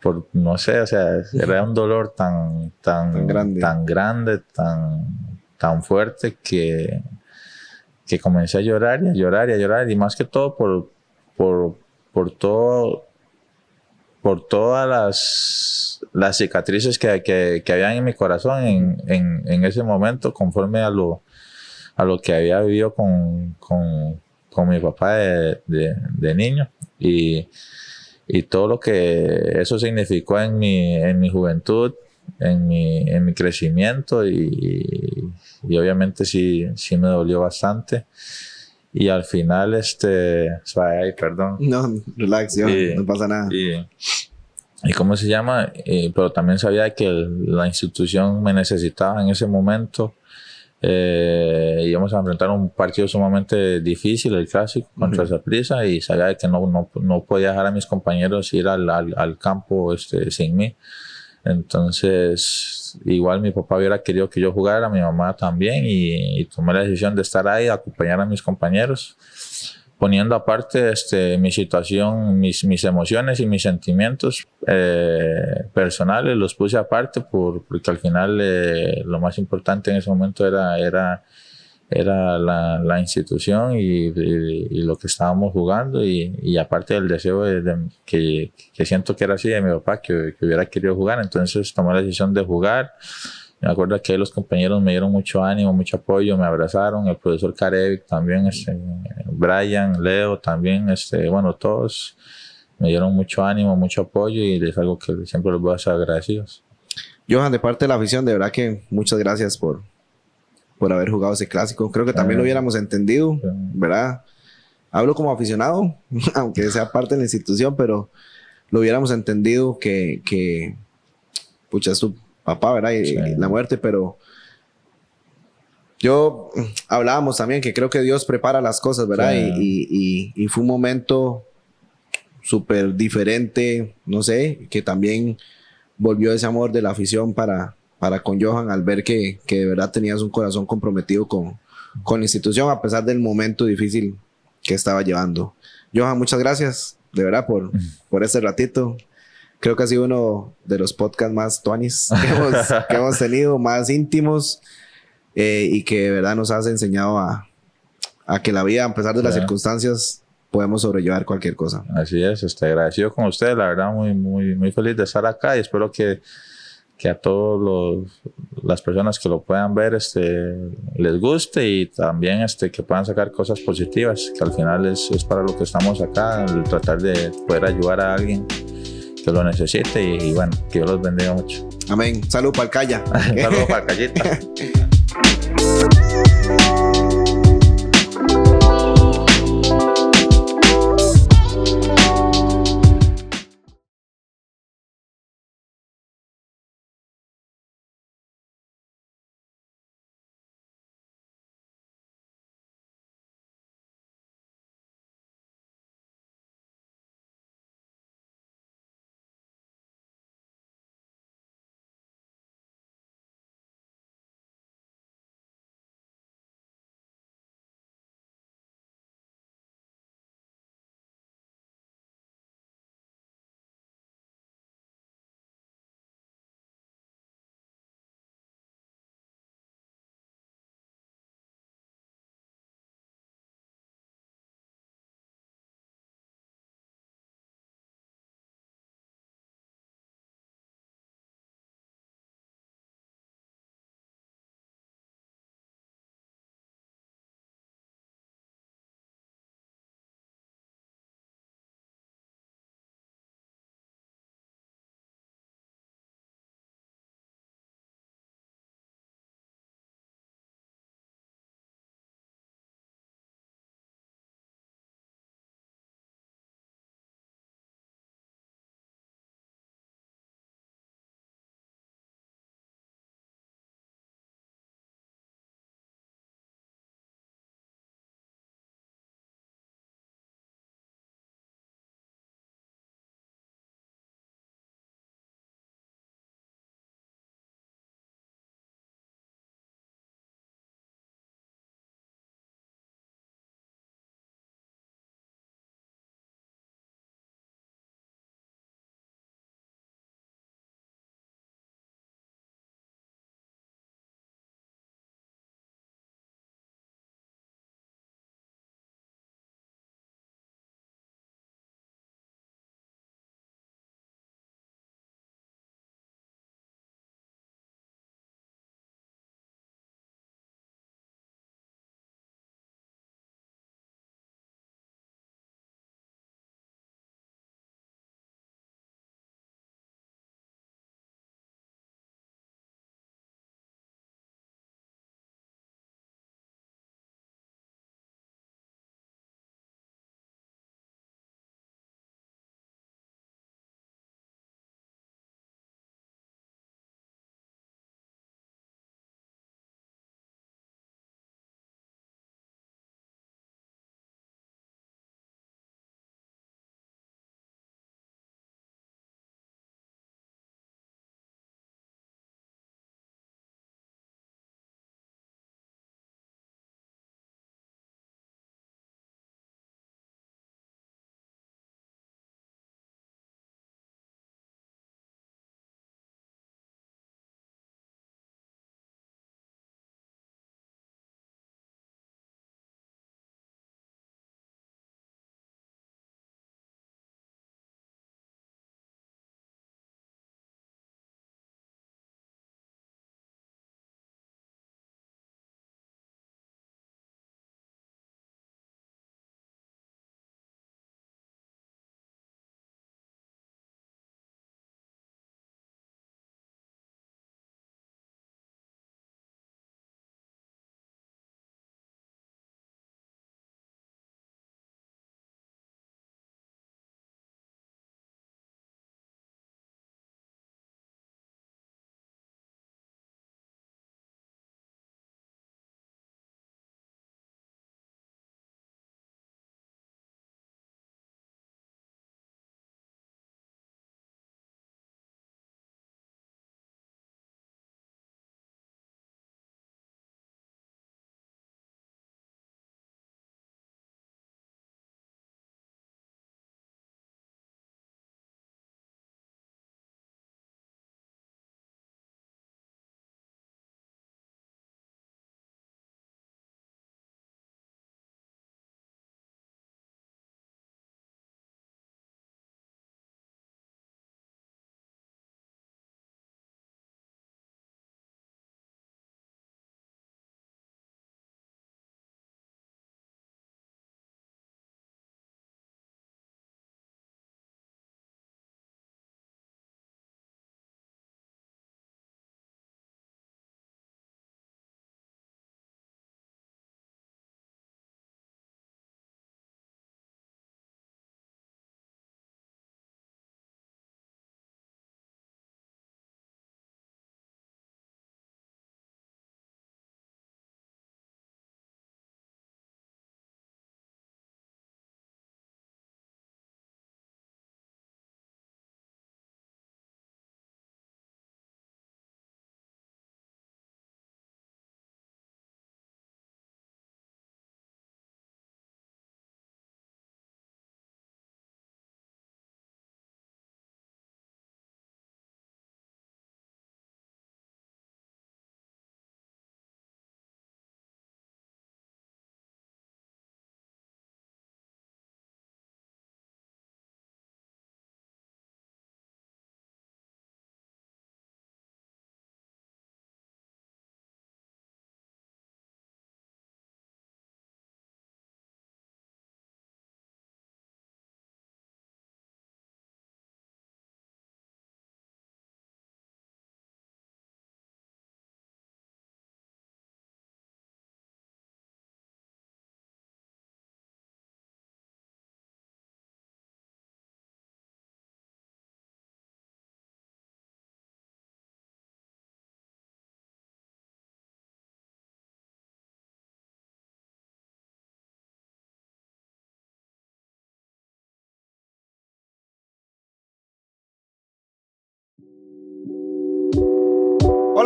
Por, no sé, o sea, era un dolor tan, tan, tan grande, tan, grande, tan, tan fuerte que, que comencé a llorar y a llorar y a llorar. Y más que todo por, por, por todo por todas las, las cicatrices que, que, que habían en mi corazón en, en, en, ese momento conforme a lo, a lo que había vivido con, con, con mi papá de, de, de niño y, y, todo lo que eso significó en mi, en mi juventud en mi, en mi crecimiento y, y, obviamente sí, sí me dolió bastante. Y al final, este, ay, perdón. No, relax, yo, y, no pasa nada. Y, y cómo se llama, pero también sabía que la institución me necesitaba en ese momento. Eh, íbamos a enfrentar un partido sumamente difícil, el clásico, contra uh -huh. prisa y sabía que no, no, no, podía dejar a mis compañeros ir al, al, al campo este, sin mí. Entonces, igual mi papá hubiera querido que yo jugara, mi mamá también, y, y, tomé la decisión de estar ahí, acompañar a mis compañeros, poniendo aparte este, mi situación, mis, mis emociones y mis sentimientos eh, personales, los puse aparte por, porque al final eh, lo más importante en ese momento era, era era la, la institución y, y, y, lo que estábamos jugando y, y aparte del deseo de, de, que, que, siento que era así de mi papá, que, que, hubiera querido jugar, entonces tomé la decisión de jugar. Me acuerdo que los compañeros me dieron mucho ánimo, mucho apoyo, me abrazaron, el profesor Karevic también, este, Brian, Leo también, este, bueno, todos me dieron mucho ánimo, mucho apoyo y es algo que siempre les voy a ser agradecidos. Johan, de parte de la afición, de verdad que muchas gracias por, por haber jugado ese clásico. Creo que también lo hubiéramos entendido, ¿verdad? Hablo como aficionado, aunque sea parte de la institución, pero lo hubiéramos entendido que, que pucha, es tu papá, ¿verdad? Y, sí. y la muerte, pero yo hablábamos también que creo que Dios prepara las cosas, ¿verdad? Sí. Y, y, y, fue un momento súper diferente, no sé, que también volvió ese amor de la afición para, para con Johan al ver que, que de verdad tenías un corazón comprometido con, con la institución a pesar del momento difícil que estaba llevando. Johan, muchas gracias de verdad por, por este ratito. Creo que ha sido uno de los podcasts más tuanis que hemos, que hemos tenido, más íntimos eh, y que de verdad nos has enseñado a, a que la vida, a pesar de las circunstancias, podemos sobrellevar cualquier cosa. Así es, estoy agradecido con ustedes, la verdad muy, muy, muy feliz de estar acá y espero que que a todas las personas que lo puedan ver este, les guste y también este, que puedan sacar cosas positivas, que al final es, es para lo que estamos acá, el tratar de poder ayudar a alguien que lo necesite y, y bueno, que Dios los bendiga mucho. Amén. Salud para el Calla. Salud para el Callita.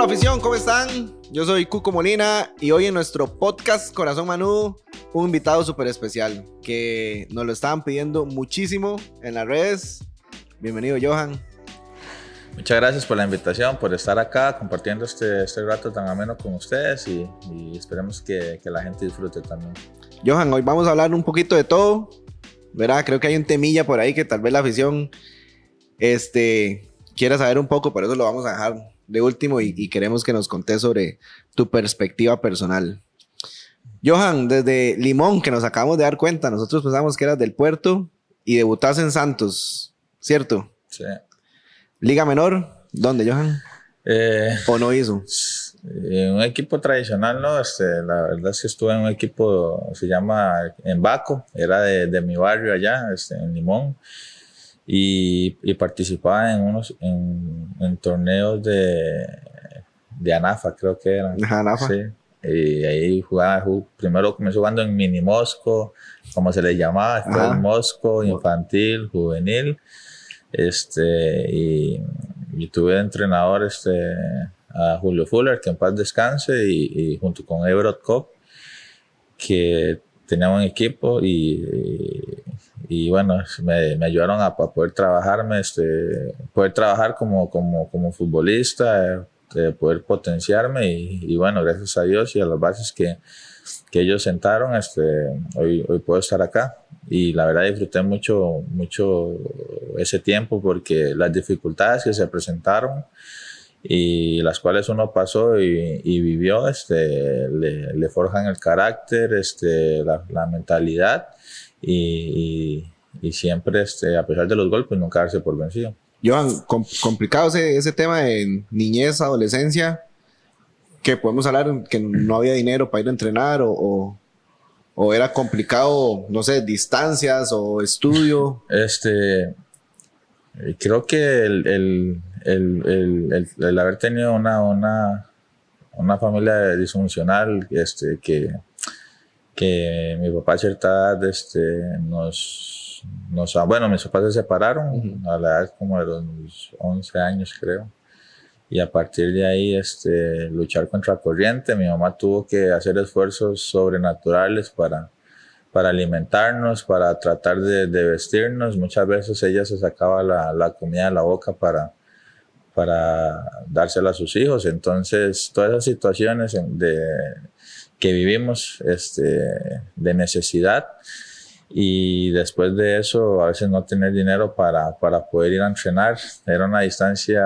afición, ¿cómo están? Yo soy Cuco Molina y hoy en nuestro podcast Corazón Manudo, un invitado súper especial que nos lo estaban pidiendo muchísimo en las redes. Bienvenido, Johan. Muchas gracias por la invitación, por estar acá compartiendo este, este rato tan ameno con ustedes y, y esperemos que, que, la gente disfrute también. Johan, hoy vamos a hablar un poquito de todo, ¿verdad? Creo que hay un temilla por ahí que tal vez la afición este, quiera saber un poco, por eso lo vamos a dejar de último y, queremos que nos contes sobre tu perspectiva personal. Johan, desde Limón, que nos acabamos de dar cuenta, nosotros pensamos que eras del puerto y debutas en Santos, ¿cierto? Sí. Liga Menor, ¿dónde, Johan? Eh, ¿O no hizo? En un equipo tradicional, ¿no? Este, la verdad es que estuve en un equipo, se llama en Baco, era de, de mi barrio allá, este, en Limón y, y participaba en unos en, en, torneos de, de ANAFA, creo que eran. ANAFA. Sí. Y ahí jugaba, primero comenzó jugando en mini Mosco, como se le llamaba, después Mosco, infantil, juvenil. Este, y, y tuve de entrenador este, a Julio Fuller, que en paz descanse, y, y junto con Everett Cop, que tenía un equipo y, y bueno, me, me ayudaron a, poder trabajarme, este, poder trabajar como, como, como futbolista, eh, poder potenciarme y, y, bueno, gracias a Dios y a las bases que, que ellos sentaron, este, hoy, puedo estar acá. Y la verdad disfruté mucho, mucho ese tiempo porque las dificultades que se presentaron y las cuales uno pasó y, y vivió, este, le, le, forjan el carácter, este, la mentalidad y, y, y, siempre, este, a pesar de los golpes, nunca darse por vencido. Johan, com complicado ese, ese tema de niñez, adolescencia, que podemos hablar que no había dinero para ir a entrenar o, o, o era complicado, no sé, distancias o estudio. Este, creo que el, el, el, el, el haber tenido una, una, una familia disfuncional este, que, que mi papá a cierta edad este, nos, nos... Bueno, mis papás se separaron uh -huh. a la edad como de los 11 años, creo. Y a partir de ahí, este, luchar contra corriente. Mi mamá tuvo que hacer esfuerzos sobrenaturales para, para alimentarnos, para tratar de, de, vestirnos. Muchas veces ella se sacaba la, la comida de la boca para, para dársela a sus hijos. Entonces, todas esas situaciones de, que vivimos este, de necesidad y después de eso a veces no tener dinero para, para poder ir a entrenar. Era una distancia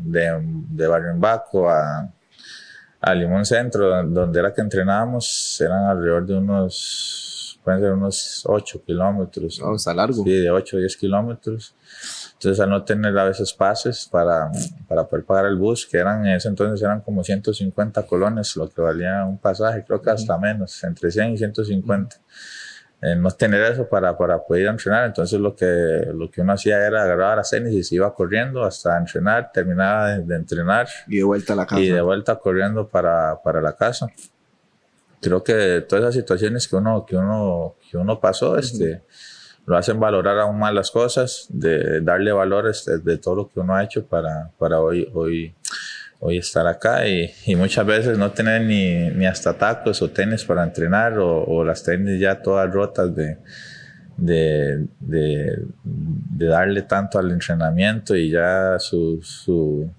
de, de Barrio Embaco a, a Limón Centro, donde era que entrenábamos, eran alrededor de unos, pueden ser unos 8 kilómetros. Oh, está largo. Sí, de 8 a 10 kilómetros. Entonces, al no tener a veces pases para, para poder pagar el bus, que eran en ese entonces eran como 150 colones, lo que valía un pasaje, creo que hasta menos, entre 100 y 150. Eh, no tener eso para, para poder ir a entrenar, entonces lo que, lo que uno hacía era agarrar a tenis y se iba corriendo hasta entrenar, terminaba de, de, entrenar. Y de vuelta a la casa. Y de vuelta corriendo para, para la casa. Creo que todas esas situaciones que uno, que uno, que uno pasó, uh -huh. este lo hacen valorar aún más las cosas, de darle valores de, todo lo que uno ha hecho para, para hoy, hoy, hoy estar acá. Y, y, muchas veces no tener ni, ni hasta tacos o tenis para entrenar o, o las tenis ya todas rotas de, de, de, de, darle tanto al entrenamiento y ya su, su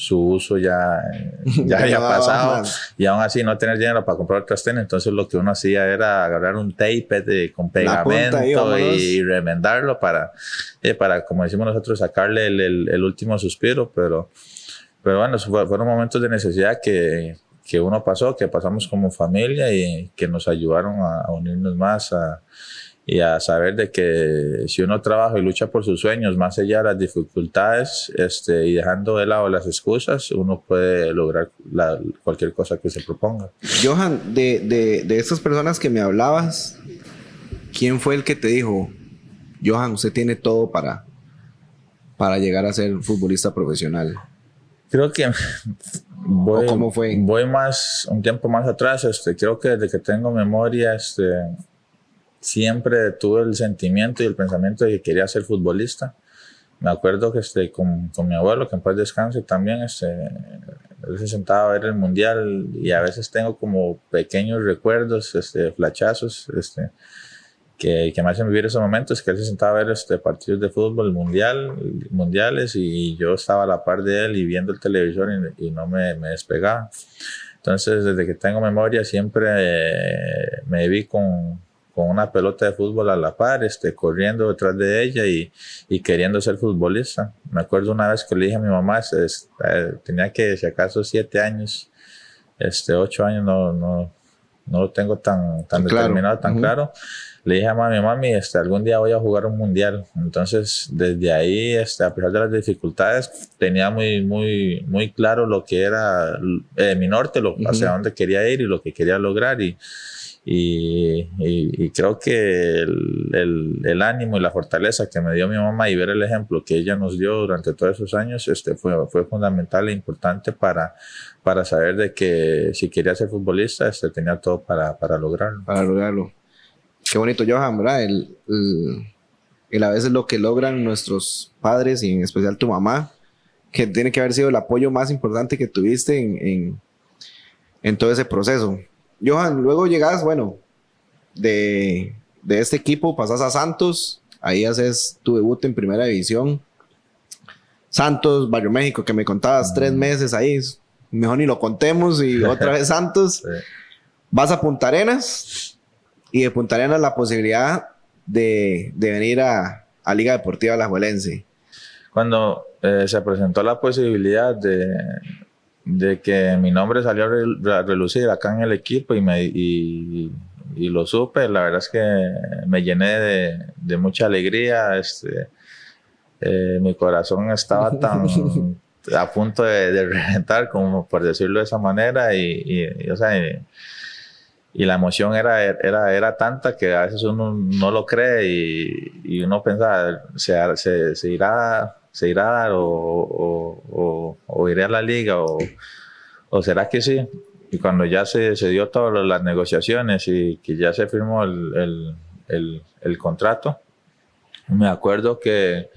su uso ya, ya había pasado. y aún así no tener dinero para comprar otras tenis, entonces lo que uno hacía era agarrar un tape de, con pegamento y, y, remendarlo para, eh, para, como decimos nosotros, sacarle el, el, el último suspiro, pero, pero bueno, fueron momentos de necesidad que, que uno pasó, que pasamos como familia y que nos ayudaron a, a unirnos más, a, y a saber de que si uno trabaja y lucha por sus sueños, más allá de las dificultades este, y dejando de lado las excusas, uno puede lograr la, cualquier cosa que se proponga. Johan, de, de, de estas personas que me hablabas, ¿quién fue el que te dijo, Johan, usted tiene todo para, para llegar a ser futbolista profesional? Creo que voy, ¿Cómo fue? voy más, un tiempo más atrás, este, creo que desde que tengo memoria, este, siempre tuve el sentimiento y el pensamiento de que quería ser futbolista. Me acuerdo que este, con, con mi abuelo, que en paz descanse también, este, él se sentaba a ver el mundial y a veces tengo como pequeños recuerdos, este, flachazos, este, que, que me hacen vivir esos momentos, que él se sentaba a ver este, partidos de fútbol mundial, mundiales y yo estaba a la par de él y viendo el televisor y, y no me, me, despegaba. Entonces, desde que tengo memoria, siempre eh, me vi con, con una pelota de fútbol a la par, este, corriendo detrás de ella y, y queriendo ser futbolista. Me acuerdo una vez que le dije a mi mamá, este, tenía que, si acaso, siete años, este, ocho años, no, no, no lo tengo tan, tan claro. determinado, tan uh -huh. claro. Le dije a mami, mami, este, algún día voy a jugar un mundial. Entonces, desde ahí, este, a pesar de las dificultades, tenía muy, muy, muy claro lo que era eh, mi norte, lo, uh -huh. hacia dónde quería ir y lo que quería lograr. Y, y, y, y, creo que el, el, el, ánimo y la fortaleza que me dio mi mamá y ver el ejemplo que ella nos dio durante todos esos años este, fue, fue fundamental e importante para, para saber de que si quería ser futbolista este, tenía todo para, para lograrlo. Para lograrlo. Qué bonito, Johan, ¿verdad? El, el, el, a veces lo que logran nuestros padres y en especial tu mamá, que tiene que haber sido el apoyo más importante que tuviste en, en, en todo ese proceso. Johan, luego llegas, bueno, de, de, este equipo pasas a Santos, ahí haces tu debut en primera división. Santos, Barrio México, que me contabas mm. tres meses ahí, mejor ni lo contemos y otra vez Santos. Sí. Vas a Punta Arenas y de Punta Arenas la posibilidad de, de venir a, a, Liga Deportiva Alajuelense. Cuando eh, se presentó la posibilidad de, de que mi nombre salió a relucir acá en el equipo y, me, y, y lo supe, la verdad es que me llené de, de mucha alegría. Este, eh, mi corazón estaba tan a punto de, de, reventar, como por decirlo de esa manera, y, y, y o sea, y, y, la emoción era, era, era tanta que a veces uno no lo cree y, uno piensa, se, se, se irá se irá a dar o, o, iré a la liga o, será que sí. Y cuando ya se, se dio todas las negociaciones y que ya se firmó el, el, el, contrato, me acuerdo que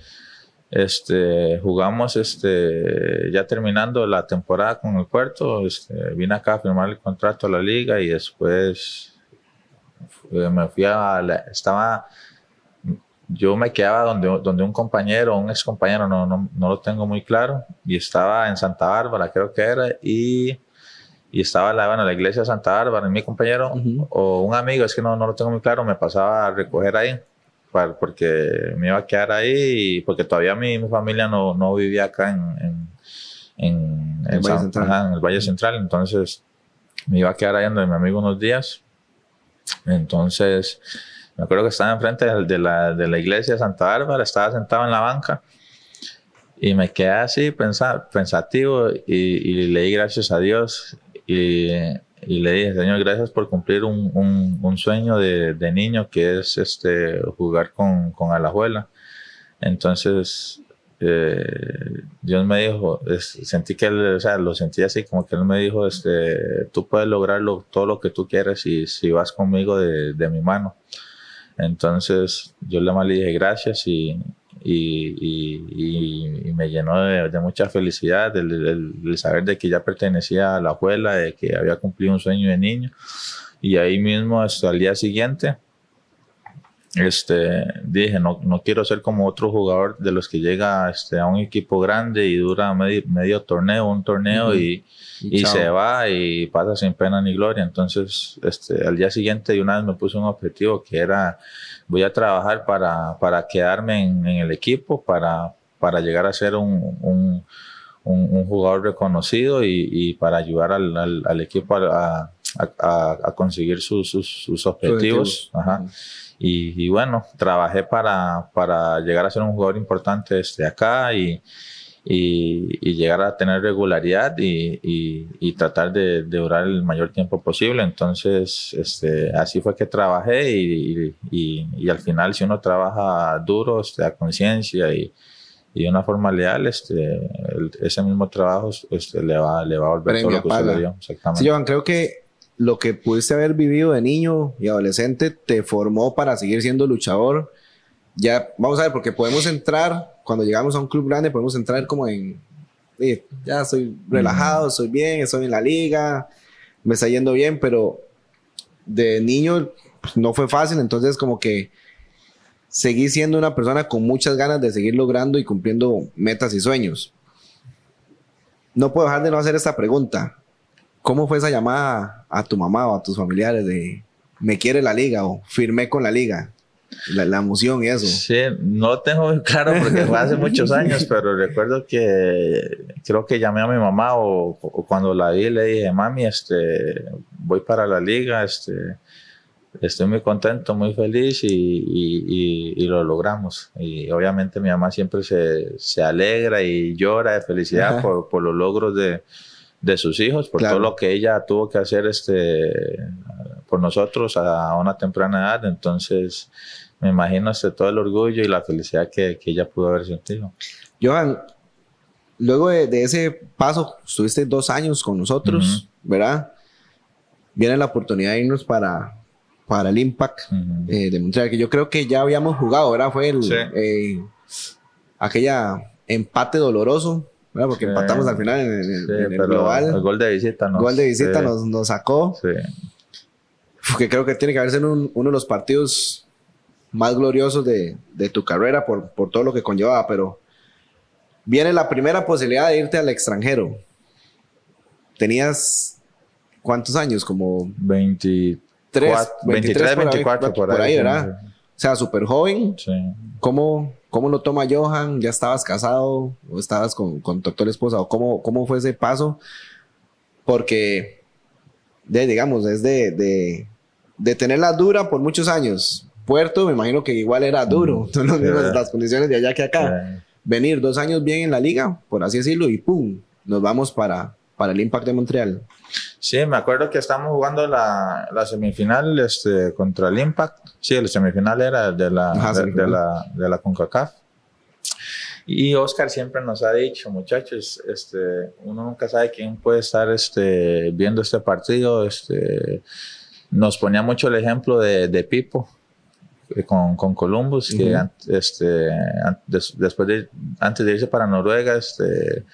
este, jugamos este, ya terminando la temporada con el puerto, este, vine acá a firmar el contrato a la liga y después me fui a la, estaba yo me quedaba donde, donde un compañero, un ex compañero, no, no, no, lo tengo muy claro, y estaba en Santa Bárbara, creo que era, y, y estaba la, bueno, la iglesia de Santa Bárbara, y mi compañero uh -huh. o un amigo, es que no, no lo tengo muy claro, me pasaba a recoger ahí, para, porque me iba a quedar ahí, y porque todavía mi, mi familia no, no vivía acá en, en, en, el, Valle Central. en el Valle Central, entonces me iba a quedar ahí donde mi amigo unos días, entonces me acuerdo que estaba enfrente de la, de la iglesia de Santa Bárbara, estaba sentado en la banca y me quedé así pensa, pensativo y, y, le di gracias a Dios y, y, le dije, Señor, gracias por cumplir un, un, sueño de, de, niño que es este, jugar con, con Alajuela. Entonces, eh, Dios me dijo, sentí que él, o sea, lo sentí así, como que él me dijo, este, tú puedes lograrlo todo lo que tú quieras si, si vas conmigo de, de mi mano. Entonces yo le dije gracias y, y, y, y me llenó de, de, mucha felicidad el, el, el, saber de que ya pertenecía a la abuela, de que había cumplido un sueño de niño. Y ahí mismo hasta el día siguiente este, dije, no, no quiero ser como otro jugador de los que llega este, a un equipo grande y dura medio, medio torneo, un torneo uh -huh. y, y, y se va y pasa sin pena ni gloria. Entonces, este, al día siguiente de una vez me puse un objetivo que era, voy a trabajar para, para quedarme en, en el equipo, para, para llegar a ser un, un, un, un jugador reconocido y, y, para ayudar al, al, al equipo a, a, a, conseguir sus, sus, sus objetivos. Ajá. Uh -huh. Y, y, bueno, trabajé para, para llegar a ser un jugador importante desde acá y, y, y llegar a tener regularidad y, y tratar de, de, durar el mayor tiempo posible. Entonces, este, así fue que trabajé y, y al final si uno trabaja duro, este, a conciencia y, y de una forma leal, este, el, ese mismo trabajo este, le, va, le va a volver Premio todo lo que usted le dio. Exactamente. Sí, creo que lo que pudiste haber vivido de niño y adolescente te formó para seguir siendo luchador. Ya, vamos a ver, porque podemos entrar, cuando llegamos a un club grande, podemos entrar como en, eh, ya estoy relajado, estoy bien, estoy en la liga, me está yendo bien, pero de niño pues, no fue fácil, entonces como que seguí siendo una persona con muchas ganas de seguir logrando y cumpliendo metas y sueños. No puedo dejar de no hacer esta pregunta. ¿Cómo fue esa llamada a tu mamá o a tus familiares de me quiere la liga o firmé con la liga? La, la emoción y eso. Sí, no tengo muy claro porque fue hace muchos años, pero recuerdo que creo que llamé a mi mamá o, o cuando la vi le dije, mami, este, voy para la liga, este, estoy muy contento, muy feliz y, y, y, y, lo logramos. Y obviamente mi mamá siempre se, se alegra y llora de felicidad por, por, los logros de, de sus hijos, por claro. todo lo que ella tuvo que hacer este, por nosotros a una temprana edad. Entonces, me imagino este, todo el orgullo y la felicidad que, que ella pudo haber sentido. Johan, luego de, de, ese paso, estuviste dos años con nosotros, uh -huh. ¿verdad? Viene la oportunidad de irnos para, para el Impact uh -huh. eh, de Montreal, que yo creo que ya habíamos jugado, ¿verdad? Fue el, sí. eh, aquella empate doloroso, ¿verdad? Porque sí. empatamos al final en, en, sí, en el global. El gol de visita nos, gol de visita nos, nos, sacó. Que creo que tiene que haber sido un, uno de los partidos más gloriosos de, de tu carrera por, por, todo lo que conllevaba, pero viene la primera posibilidad de irte al extranjero. Tenías cuántos años, como 23, 23 24 por, por ahí, ¿verdad? Sí. O sea, súper joven. Sí. ¿Cómo, ¿Cómo lo toma Johan? ¿Ya estabas casado o estabas con, con tu actual esposa? ¿O cómo, cómo fue ese paso? Porque, de, digamos, es de, de, de tenerla dura por muchos años, Puerto, me imagino que igual era duro, son las mismas las condiciones de allá que acá. Venir dos años bien en la liga, por así decirlo, y pum, nos vamos para, para el Impact de Montreal. Sí, me acuerdo que estábamos jugando la, la semifinal este, contra el Impact. Sí, la semifinal era de la, Ajá, de, de, la, de la CONCACAF. Y Oscar siempre nos ha dicho, muchachos, este, uno nunca sabe quién puede estar este, viendo este partido. Este, nos ponía mucho el ejemplo de, de Pipo, con, con Columbus, uh -huh. que este, des, después de, antes de irse para Noruega, este,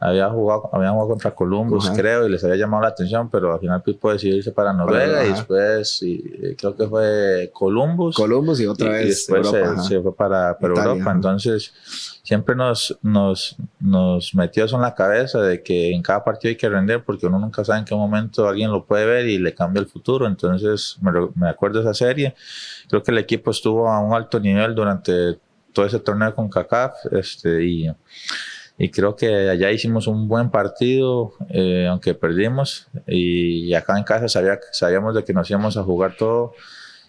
había jugado, había jugado contra Columbus, -huh. creo, y les había llamado la atención, pero al final Pipo decidió irse para Noruega y después y, creo que fue Columbus. Columbus y otra vez. Y después Europa, se, se, fue para, para Italia, Europa. Entonces, siempre nos, nos, nos metió eso en la cabeza de que en cada partido hay que render porque uno nunca sabe en qué momento alguien lo puede ver y le cambia el futuro. Entonces, me, me acuerdo de esa serie. Creo que el equipo estuvo a un alto nivel durante todo ese torneo con CACAF este, y, y creo que allá hicimos un buen partido, eh, aunque perdimos. Y, acá en casa sabía, sabíamos de que nos íbamos a jugar todo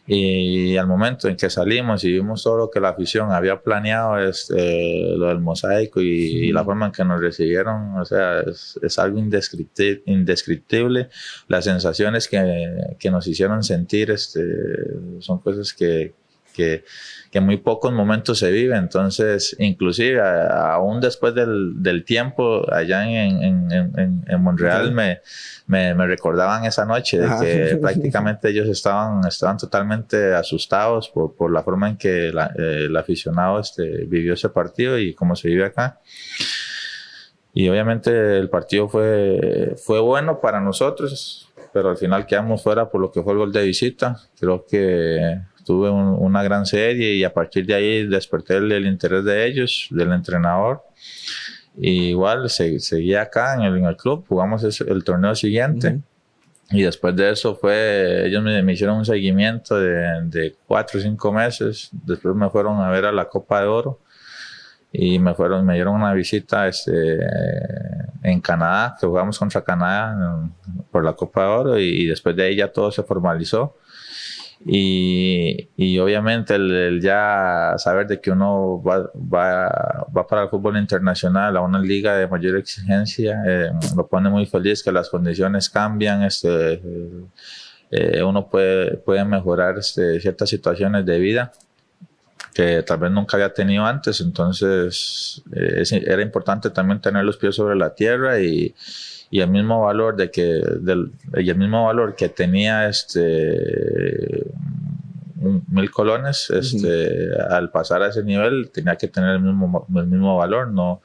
y al momento en que salimos y vimos todo lo que la afición había planeado, este, lo del mosaico y, y, la forma en que nos recibieron, o sea, es, es algo indescriptible, indescriptible. Las sensaciones que, que, nos hicieron sentir este, son cosas que, que, que muy pocos momentos se vive. Entonces, inclusive a, aún después del, del, tiempo, allá en, en, en, en Montreal, me, me, me, recordaban esa noche de que prácticamente ellos estaban, estaban totalmente asustados por, por la forma en que la, eh, el aficionado este, vivió ese partido y cómo se vive acá. Y obviamente el partido fue, fue bueno para nosotros, pero al final quedamos fuera por lo que fue el gol de visita. Creo que tuve un, una gran serie y a partir de ahí desperté el, el interés de ellos, del entrenador. Y igual se, seguía acá en el, en el, club, jugamos el, el torneo siguiente. Uh -huh. Y después de eso fue, ellos me, me hicieron un seguimiento de, de, cuatro o cinco meses. Después me fueron a ver a la Copa de Oro y me fueron, me dieron una visita este, en Canadá, que jugamos contra Canadá por la Copa de Oro y, y después de ahí ya todo se formalizó. Y, obviamente el, el, ya saber de que uno va, va, va, para el fútbol internacional a una liga de mayor exigencia eh, lo pone muy feliz que las condiciones cambian este eh, uno puede, puede mejorar este, ciertas situaciones de vida que tal vez nunca había tenido antes. Entonces eh, era importante también tener los pies sobre la tierra y y el mismo valor de que del, y el mismo valor que tenía este mil colones, este, al pasar a ese nivel tenía que tener el mismo, el mismo valor, no,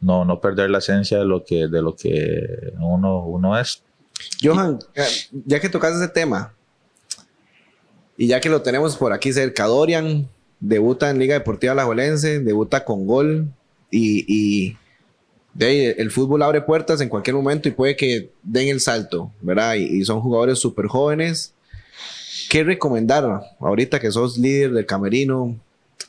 no, no perder la esencia de lo que, de lo que uno, uno es. Johan, ya que tocas ese tema, y ya que lo tenemos por aquí cerca, Dorian debuta en Liga Deportiva Alajuelense, debuta con gol y, y de ahí, el fútbol abre puertas en cualquier momento y puede que den el salto, ¿verdad? Y, son jugadores súper jóvenes. ¿Qué recomendar ahorita que sos líder del camerino,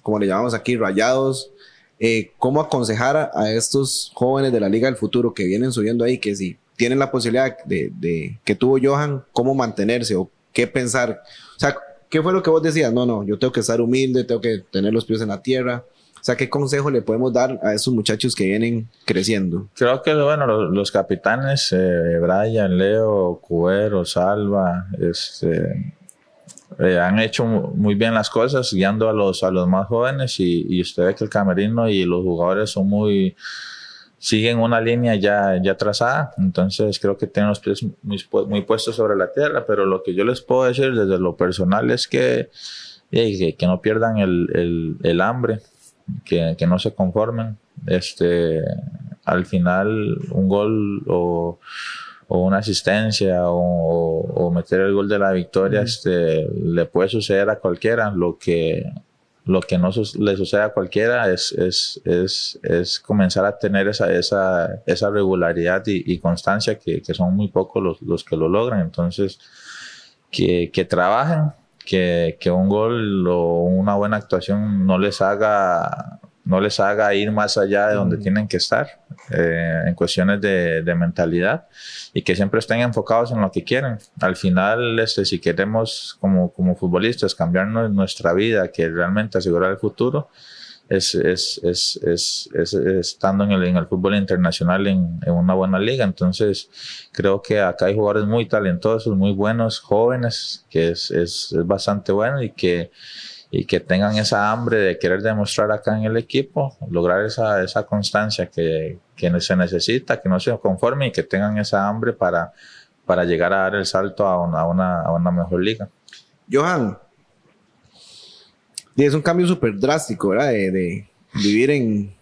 como le llamamos aquí, rayados? Eh, ¿Cómo aconsejar a, estos jóvenes de la Liga del Futuro que vienen subiendo ahí, que si tienen la posibilidad de, de, que tuvo Johan, cómo mantenerse o qué pensar? O sea, ¿qué fue lo que vos decías? No, no, yo tengo que estar humilde, tengo que tener los pies en la tierra. O sea, ¿qué consejo le podemos dar a esos muchachos que vienen creciendo? Creo que, bueno, los, capitanes, eh, Brian, Leo, Cuero, Salva, este, eh, han hecho muy bien las cosas guiando a los, a los más jóvenes y, y usted ve que el camerino y los jugadores son muy siguen una línea ya, ya trazada, entonces creo que tienen los pies muy, muy, puestos sobre la tierra, pero lo que yo les puedo decir desde lo personal es que, que, no pierdan el, el hambre, que, que, no se conformen. Este, al final, un gol o, o una asistencia o, o, meter el gol de la victoria este, le puede suceder a cualquiera. Lo que, lo que no le sucede a cualquiera es, es, es, es, comenzar a tener esa, esa, esa regularidad y, y constancia que, que, son muy pocos los, los, que lo logran. Entonces, que, que trabajen, que, que, un gol o una buena actuación no les haga no les haga ir más allá de donde tienen que estar eh, en cuestiones de, de, mentalidad y que siempre estén enfocados en lo que quieren. Al final, este, si queremos como, como futbolistas cambiar nuestra vida, que realmente asegurar el futuro, es, es, es, es, estando en el, en el fútbol internacional en, en, una buena liga. Entonces, creo que acá hay jugadores muy talentosos, muy buenos, jóvenes, que es, bastante bueno y que y que tengan esa hambre de querer demostrar acá en el equipo, lograr esa, esa constancia que, que se necesita, que no se conforme y que tengan esa hambre para, para llegar a dar el salto a una, a una, a una mejor liga. Johan, es un cambio súper drástico, ¿verdad? De, de vivir en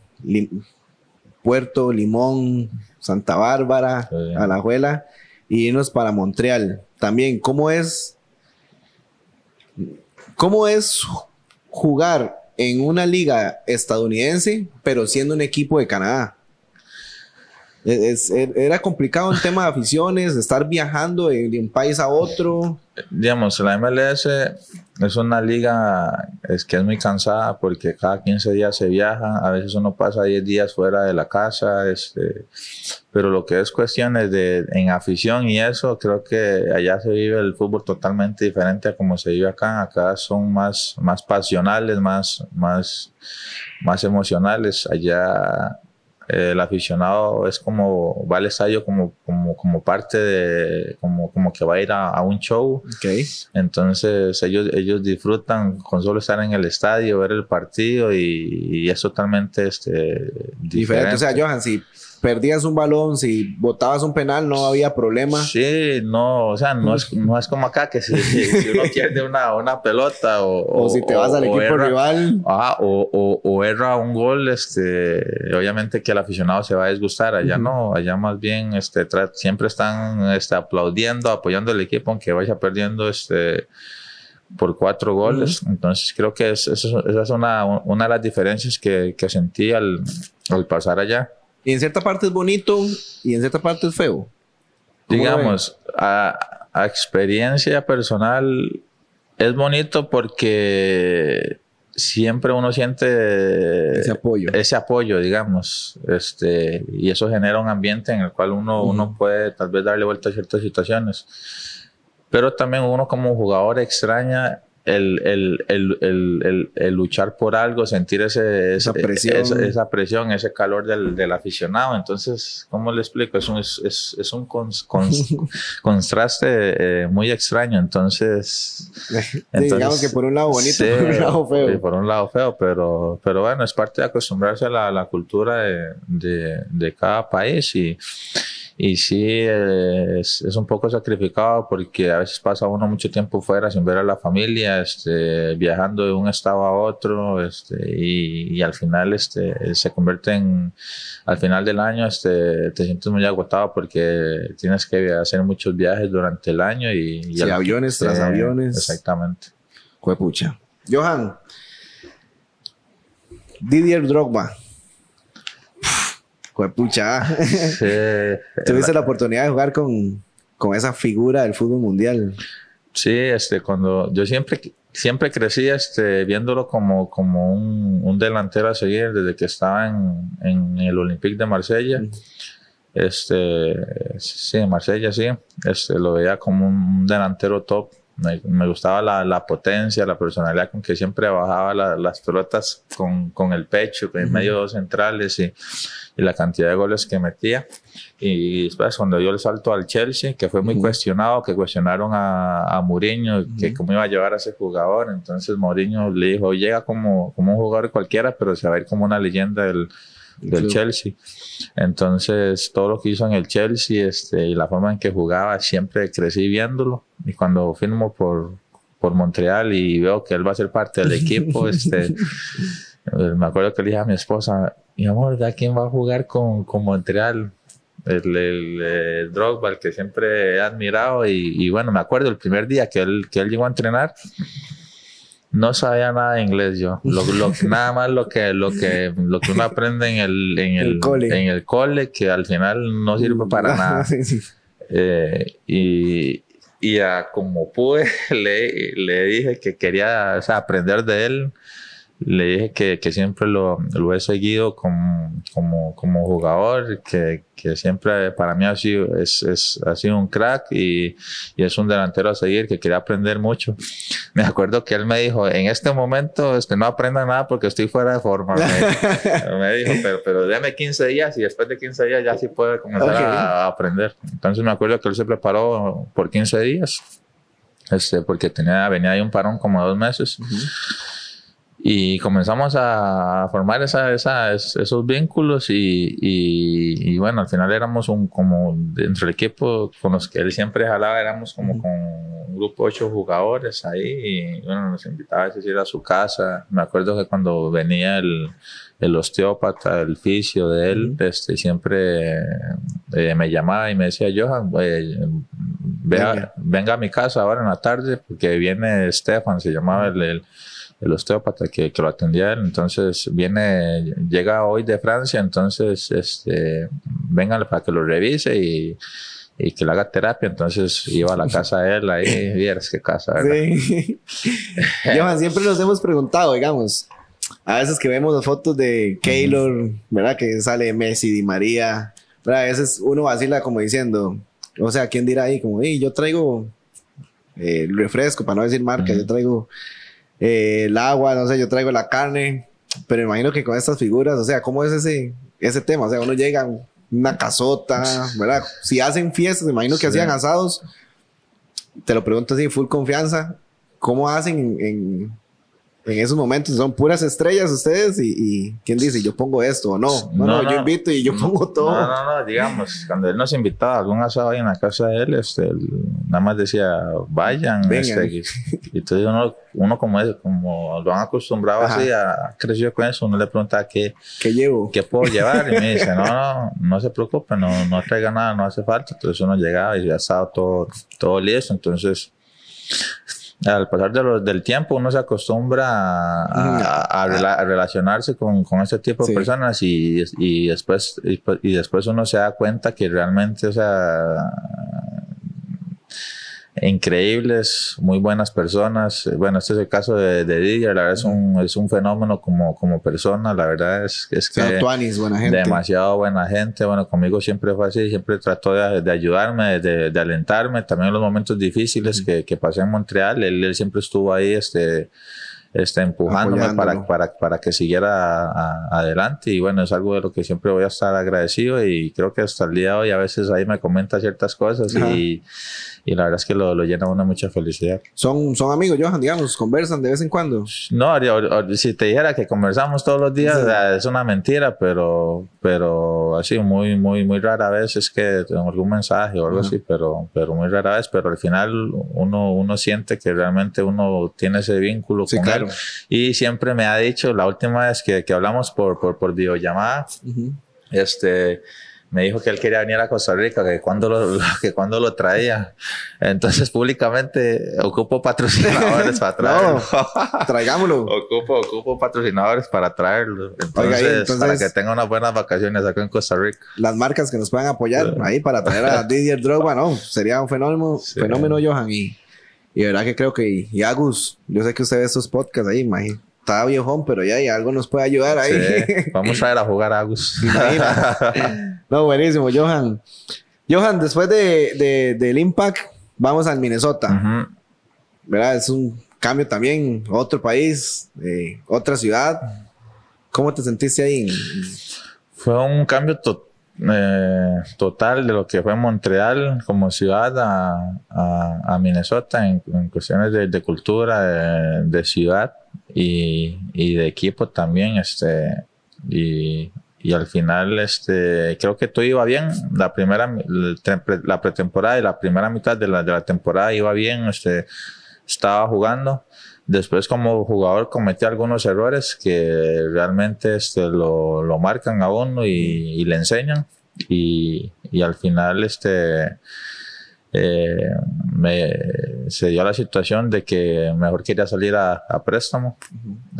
Puerto, Limón, Santa Bárbara, sí. Alajuela, y irnos para Montreal. También, ¿cómo es ¿Cómo es jugar en una liga estadounidense, pero siendo un equipo de Canadá? Es, era complicado el tema de aficiones, estar viajando de, de, un país a otro. Digamos, la MLS es una liga es que es muy cansada porque cada 15 días se viaja, a veces uno pasa 10 días fuera de la casa, este, pero lo que es cuestiones de en afición y eso, creo que allá se vive el fútbol totalmente diferente a como se vive acá. Acá son más, más pasionales, más, más, más emocionales. Allá el aficionado es como, va al estadio como, como, como parte de, como, como que va a ir a, a un show. Okay. Entonces ellos, ellos disfrutan con solo estar en el estadio, ver el partido y, y es totalmente este, diferente. diferente. O sea, Johan, si perdías un balón, si botabas un penal, no había problema. Sí, no, o sea, no es, no es como acá que si, si uno pierde una, una pelota o, o, o, si te vas al equipo erra, rival. Ah, o, o, erra un gol, este, obviamente que el aficionado se va a disgustar. Allá uh -huh. no, allá más bien este, siempre están este, aplaudiendo, apoyando al equipo, aunque vaya perdiendo este por cuatro goles. Uh -huh. Entonces creo que es, es, esa es una, una de las diferencias que, que sentí al, al pasar allá. Y en cierta parte es bonito y en cierta parte es feo. Digamos, a, a, experiencia personal es bonito porque siempre uno siente ese apoyo, ese apoyo digamos, este, y eso genera un ambiente en el cual uno, uh -huh. uno puede tal vez darle vuelta a ciertas situaciones. Pero también uno como jugador extraña el, el, el, el, luchar por algo, sentir ese, esa, presión. Esa, esa, presión, ese calor del, del, aficionado. Entonces, ¿cómo le explico? Es un, es, es, un cons, cons, contraste eh, muy extraño. Entonces, entonces, digamos que por un lado bonito, sí, por un lado feo. Sí, por un lado feo, pero, pero bueno, es parte de acostumbrarse a la, la cultura de, de, de cada país y y sí, es, es, un poco sacrificado porque a veces pasa uno mucho tiempo fuera sin ver a la familia, este, viajando de un estado a otro, este, y, y, al final este, se convierte en, al final del año este, te sientes muy agotado porque tienes que hacer muchos viajes durante el año y... y sí, aviones tras aviones. Exactamente. Cuepucha. Johan, Didier Drogba pucha. Sí. Tuviste la oportunidad de jugar con, con esa figura del fútbol mundial. Sí, este, cuando yo siempre, siempre crecí este, viéndolo como, como un, un delantero a seguir desde que estaba en, en el Olympique de Marsella. Este, sí, en Marsella, sí. Este, lo veía como un delantero top. Me, me gustaba la, la, potencia, la personalidad con que siempre bajaba las pelotas con, con, el pecho, en medio de centrales y, y, la cantidad de goles que metía. Y después cuando yo le salto al Chelsea, que fue muy cuestionado, que cuestionaron a, a Mourinho, que cómo iba a llevar a ese jugador. Entonces Mourinho le dijo, llega como, como un jugador cualquiera, pero se va a ir como una leyenda del, del Chelsea. Entonces, todo lo que hizo en el Chelsea este, y la forma en que jugaba, siempre crecí viéndolo. Y cuando firmo por, por Montreal y veo que él va a ser parte del equipo, este, me acuerdo que le dije a mi esposa, mi amor, ¿a quién va a jugar con, con Montreal? El, el, Drogba, el que siempre he admirado. Y, y, bueno, me acuerdo el primer día que él, que él llegó a entrenar no sabía nada de inglés yo. Lo, lo, nada más lo que, lo, que, lo que uno aprende en el, en el, cole. en el cole, que al final no sirve para nada. Eh, y, y a como pude, le, le dije que quería o sea, aprender de él le dije que, que siempre lo, lo, he seguido como, como, como jugador, que, que, siempre para mí ha sido, es, es, ha sido un crack y, y, es un delantero a seguir, que quería aprender mucho. Me acuerdo que él me dijo, en este momento este, no aprenda nada porque estoy fuera de forma. Me, me dijo, pero, pero déme 15 días y después de 15 días ya sí puede comenzar a, a, aprender. Entonces me acuerdo que él se preparó por 15 días, este, porque tenía, venía ahí un parón como dos meses. Uh -huh y comenzamos a formar esa, esa, esos vínculos y, y, y, bueno, al final éramos un, como dentro del equipo con los que él siempre jalaba, éramos como con un grupo de ocho jugadores ahí y bueno, nos invitaba a ir a su casa. Me acuerdo que cuando venía el, el osteópata, el fisio de él, este, siempre eh, me llamaba y me decía, Johan, eh, venga. venga a mi casa ahora en la tarde porque viene Stefan, se llamaba el, el el osteópata que, que, lo atendía él. Entonces viene, llega hoy de Francia, entonces este, vengan para que lo revise y, y que le haga terapia. Entonces iba a la casa de él ahí, vieras qué casa, ¿verdad? Sí. siempre nos hemos preguntado, digamos, a veces que vemos las fotos de Keylor, ¿verdad? Que sale Messi, Di María, ¿verdad? A veces uno vacila como diciendo, o sea, ¿quién dirá ahí? Como, yo traigo eh, refresco, para no decir marca, yo traigo eh, el agua, no sé, yo traigo la carne, pero imagino que con estas figuras, o sea, ¿cómo es ese, ese tema? O sea, uno llega a una casota, ¿verdad? Si hacen fiestas, imagino que hacían asados, te lo pregunto así, full confianza, ¿cómo hacen en, en esos momentos son puras estrellas ustedes y, y, quién dice yo pongo esto o no. No, no, no yo invito y yo pongo todo. No, no, no, digamos, cuando él nos invitaba a algún asado ahí en la casa de él, este, él nada más decía vayan. Este, y, entonces uno, uno como, es, como lo han acostumbrado Ajá. así, a, creció con eso, uno le pregunta qué, ¿Qué llevo? ¿Qué puedo llevar? Y me dice, no, no, no se preocupe, no, no traiga nada, no hace falta. Entonces uno llegaba y ya estaba todo, todo listo. Entonces al pasar de los, del tiempo uno se acostumbra a, a, a, rela, a relacionarse con, con, este tipo de personas y, y, después, y, y, después uno se da cuenta que realmente, o sea, increíbles, muy buenas personas. Bueno, este es el caso de, de Didier, la verdad es un, es un fenómeno como, como persona, la verdad es, es que Tuanis, buena gente. demasiado buena gente, bueno, conmigo siempre fue así, siempre trató de, de ayudarme, de, de, alentarme, también en los momentos difíciles que, que pasé en Montreal, él, él siempre estuvo ahí, este, este, empujándome para, para, para, que siguiera adelante. Y bueno, es algo de lo que siempre voy a estar agradecido y creo que hasta el día de hoy a veces ahí me comenta ciertas cosas y, y, la verdad es que lo, lo llena uno mucha felicidad. ¿Son, ¿Son amigos, Johan, digamos? ¿Conversan de vez en cuando? No, si te dijera que conversamos todos los días, es una mentira, pero, pero así muy, muy, muy rara vez es que tengo algún mensaje o algo así, pero, pero muy rara vez, pero al final uno, uno siente que realmente uno tiene ese vínculo con él y siempre me ha dicho, la última vez que, que hablamos por, por, por videollamada, este, me dijo que él quería venir a Costa Rica, que cuando lo, que cuando lo traía. Entonces, públicamente, ocupo patrocinadores para traerlo. traigámoslo. ocupo, ocupo patrocinadores para traerlo. Entonces, para que tenga unas buenas vacaciones acá en Costa Rica. Las marcas que nos puedan apoyar ahí para traer a Didier Drogba, ¿no? Sería un fenómeno, fenómeno Johan. Y, y de verdad que creo que, y Agus, yo sé que usted ve estos podcasts ahí, imagínate está viejón, pero ya, y algo nos puede ayudar ahí. Vamos a ir a jugar a Agus. no, buenísimo, Johan. Johan, después de, del Impact, vamos al Minnesota. ¿Verdad? Es un cambio también, otro país, eh, otra ciudad. ¿Cómo te sentiste ahí? Fue un cambio eh, total de lo que fue Montreal como ciudad a, Minnesota en, cuestiones de, cultura, de ciudad y, y de equipo también, este, y, y, al final, este, creo que todo iba bien. La primera, la pretemporada y la primera mitad de la, de la temporada iba bien, este, estaba jugando. Después como jugador cometí algunos errores que realmente este, lo, lo marcan a uno y, y le enseñan. Y, y al final, este, eh, me, se dio la situación de que mejor quería salir a, préstamo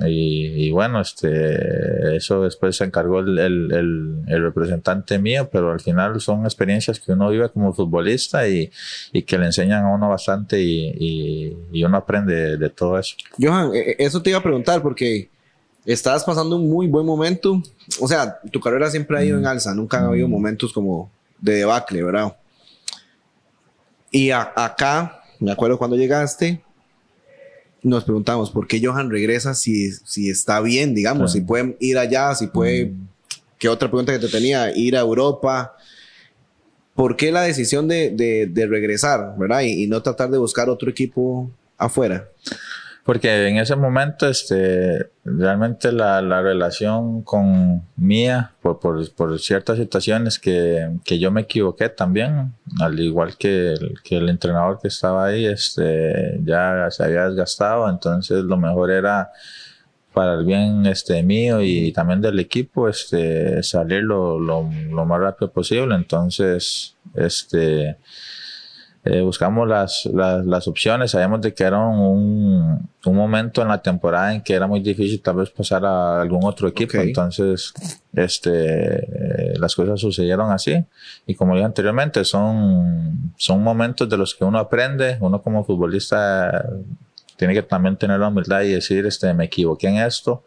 y, bueno, este, eso después se encargó el, el, el, representante mío, pero al final son experiencias que uno vive como futbolista y, y que le enseñan a uno bastante y, y, uno aprende de, todo eso. Johan, e, e, eso te iba a preguntar porque estás pasando un muy buen momento, o sea, tu carrera siempre ha ido en mm. alza, nunca ha habido mm. momentos como de debacle, ¿verdad? Y acá, me acuerdo cuando llegaste, nos preguntamos por qué Johan regresa si, si está bien, digamos, si puede ir allá, si puede. Mm. ¿Qué otra pregunta que te tenía? Ir a Europa. ¿Por qué la decisión de, de, regresar, verdad? y, no tratar de buscar otro equipo afuera. Porque en ese momento, este, realmente la, la relación con Mía, por, por, por ciertas situaciones que, que, yo me equivoqué también, al igual que el, entrenador que estaba ahí, este, ya se había desgastado, entonces lo mejor era para el bien este mío y también del equipo este salir lo, lo, lo más rápido posible. Entonces este eh, buscamos las, las, las, opciones, sabíamos de que era un, un, momento en la temporada en que era muy difícil tal vez pasar a algún otro equipo, entonces este, eh, las cosas sucedieron así. Y como dije anteriormente, son, son momentos de los que uno aprende, uno como futbolista tiene que también tener la humildad y decir, este, me equivoqué en esto,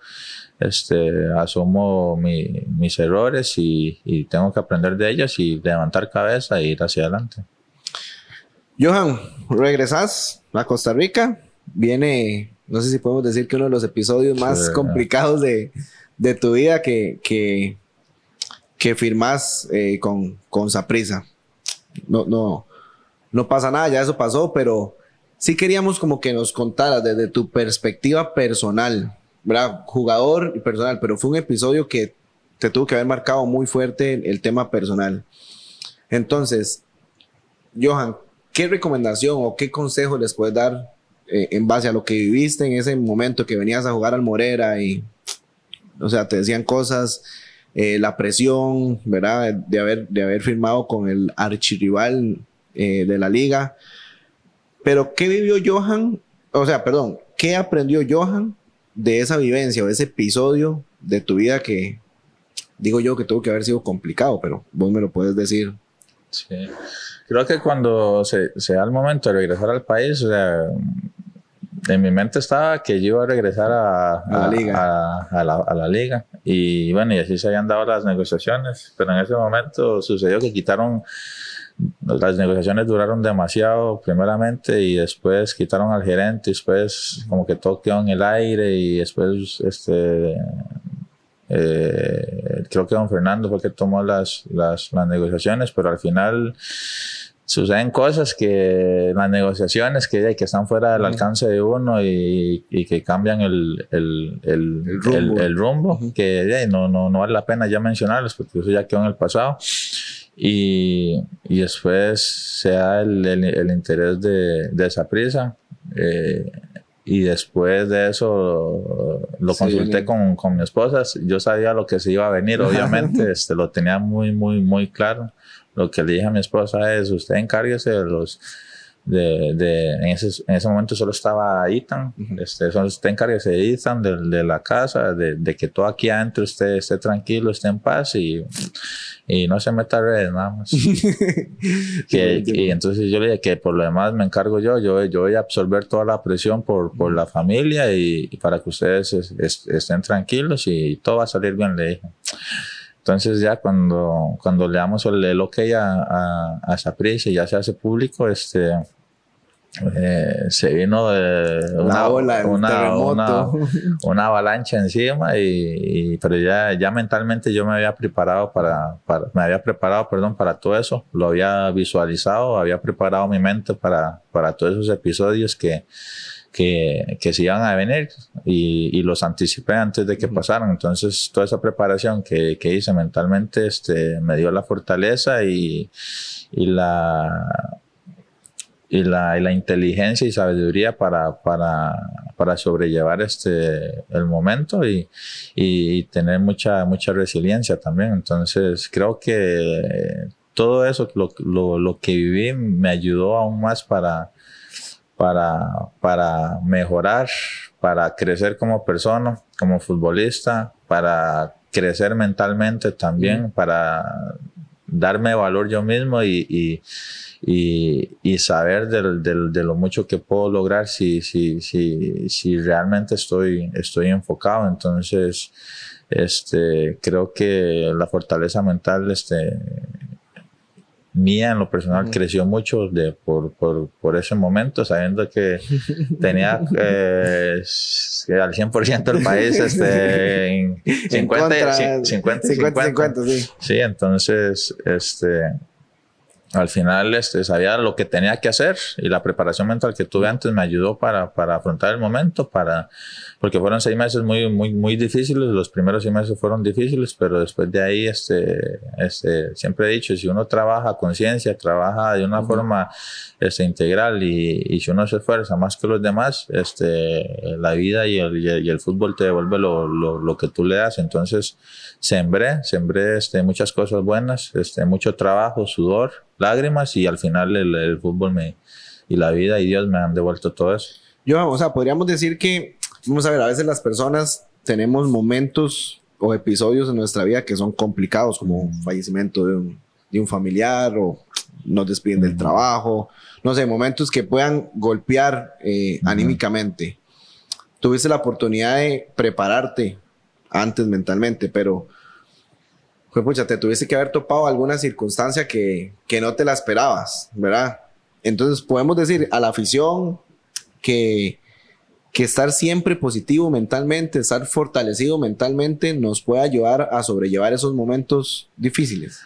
este, asumo mi, mis errores y, y tengo que aprender de ellos y levantar cabeza e ir hacia adelante. Johan, regresas a Costa Rica. Viene, no sé si podemos decir que uno de los episodios más complicados de, de, tu vida que, que, eh, con, con Saprisa. No, no, no pasa nada, ya eso pasó, pero sí queríamos como que nos contaras desde tu perspectiva personal, ¿verdad? Jugador y personal, pero fue un episodio que te tuvo que haber marcado muy fuerte el tema personal. Entonces, Johan, ¿qué recomendación o qué consejo les puedes dar eh, en base a lo que viviste en ese momento que venías a jugar al Morera y, o sea, te decían cosas, eh, la presión, ¿verdad? De haber, de haber firmado con el archirrival eh, de la liga. Pero, ¿qué vivió Johan? O sea, perdón, ¿qué aprendió Johan de esa vivencia o ese episodio de tu vida que digo yo que tuvo que haber sido complicado, pero vos me lo puedes decir? Sí. Creo que cuando se, se, da el momento de regresar al país, o sea, en mi mente estaba que yo iba a regresar a, la liga. A, la, a, la, liga. Y bueno, y así se habían dado las negociaciones, pero en ese momento sucedió que quitaron las negociaciones duraron demasiado primeramente y después quitaron al gerente y después como que todo quedó en el aire y después este eh, creo que don Fernando fue el que tomó las, las, las negociaciones pero al final suceden cosas que las negociaciones que, que están fuera del alcance de uno y, y que cambian el, el, el, el rumbo, que no, no, no vale la pena ya mencionarlos porque eso ya quedó en el pasado. Y, y después se da el, el, interés de, de esa prisa. Eh, y después de eso lo consulté con, con, mi esposa. Yo sabía lo que se iba a venir, obviamente, este, lo tenía muy, muy, muy claro. Lo que le dije a mi esposa es, usted encárguese de los... De, de, en, ese, en ese momento solo estaba Ethan, este, usted encárguese de Ethan, de, de la casa, de, de, que todo aquí adentro esté, esté tranquilo, esté en paz y, y no se meta a redes nada más. que, y entonces yo le dije que por lo demás me encargo yo, yo, yo voy a absorber toda la presión por, por la familia y, y para que ustedes estén tranquilos y todo va a salir bien, le dije. Entonces ya cuando, cuando le damos el, ok a, a, a y ya se hace público, este, eh, se vino de una, una, una, una, avalancha encima y, y, pero ya, ya mentalmente yo me había preparado para, para, me había preparado perdón para todo eso lo había visualizado había preparado mi mente para, para todos esos episodios que, que, que se iban a venir y, y los anticipé antes de que pasaran. Entonces, toda esa preparación que, que hice mentalmente este, me dio la fortaleza y, y la, y la, y la inteligencia y sabiduría para, para, para sobrellevar este, el momento y, y tener mucha, mucha resiliencia también. Entonces, creo que todo eso, lo, lo, lo que viví, me ayudó aún más para, para, para mejorar, para crecer como persona, como futbolista, para crecer mentalmente también, para darme valor yo mismo y, y, y, y saber de, de, de, lo mucho que puedo lograr si, si, si, si realmente estoy, estoy enfocado. Entonces, este, creo que la fortaleza mental este, mía en lo personal creció mucho de, por, por, por, ese momento, sabiendo que tenía eh, al 100% el país este, en 50, 50, 50, 50, 50, sí. sí, entonces, este, al final este, sabía lo que tenía que hacer y la preparación mental que tuve antes me ayudó para, para afrontar el momento, para, porque fueron seis meses muy, muy, muy difíciles, los primeros seis meses fueron difíciles, pero después de ahí, este, este, siempre he dicho, si uno trabaja a conciencia, trabaja de una forma este, integral y, y, si uno se esfuerza más que los demás, este, la vida y el, y el fútbol te devuelve lo, lo, lo que tú le das, entonces sembré, sembré este, muchas cosas buenas, este, mucho trabajo, sudor, lágrimas y al final el, el, fútbol me, y la vida y Dios me han devuelto todo eso. Yo, o sea, podríamos decir que, vamos a ver, a veces las personas tenemos momentos o episodios en nuestra vida que son complicados, como un fallecimiento de un, de un familiar o nos despiden del trabajo, no sé, momentos que puedan golpear eh, anímicamente. Tuviste la oportunidad de prepararte antes mentalmente, pero pues pucha, te tuviste que haber topado alguna circunstancia que, que no te la esperabas, ¿verdad? Entonces podemos decir a la afición que, que estar siempre positivo mentalmente, estar fortalecido mentalmente nos puede ayudar a sobrellevar esos momentos difíciles.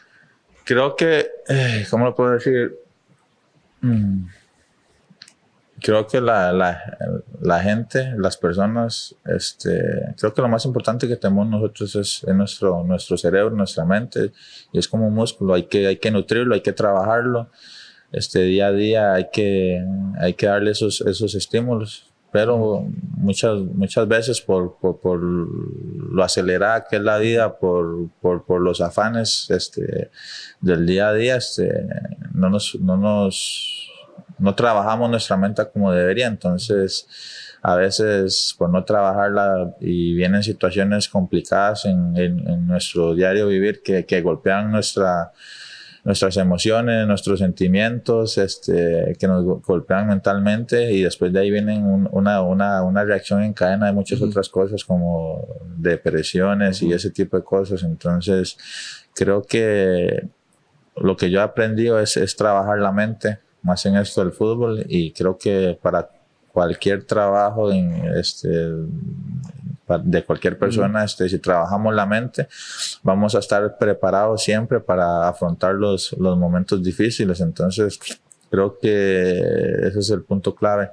Creo que, eh, ¿cómo lo puedo decir? Mm creo que la, la, la, gente, las personas, este, creo que lo más importante que tenemos nosotros es, es, nuestro, nuestro cerebro, nuestra mente, y es como un músculo, hay que, hay que nutrirlo, hay que trabajarlo, este, día a día hay que, hay que darle esos, esos estímulos, pero muchas, muchas veces por, por, por lo acelerada que es la vida, por, por, por los afanes este, del día a día, este, no nos, no nos no trabajamos nuestra mente como debería, entonces a veces por no trabajarla y vienen situaciones complicadas en, en, en nuestro diario vivir que, que golpean nuestra, nuestras emociones, nuestros sentimientos, este, que nos golpean mentalmente y después de ahí vienen un, una, una, una, reacción en cadena de muchas uh -huh. otras cosas como depresiones uh -huh. y ese tipo de cosas. Entonces, creo que lo que yo he aprendido es, es trabajar la mente, más en esto del fútbol, y creo que para cualquier trabajo en este de cualquier persona, este, si trabajamos la mente, vamos a estar preparados siempre para afrontar los, los momentos difíciles. Entonces, creo que ese es el punto clave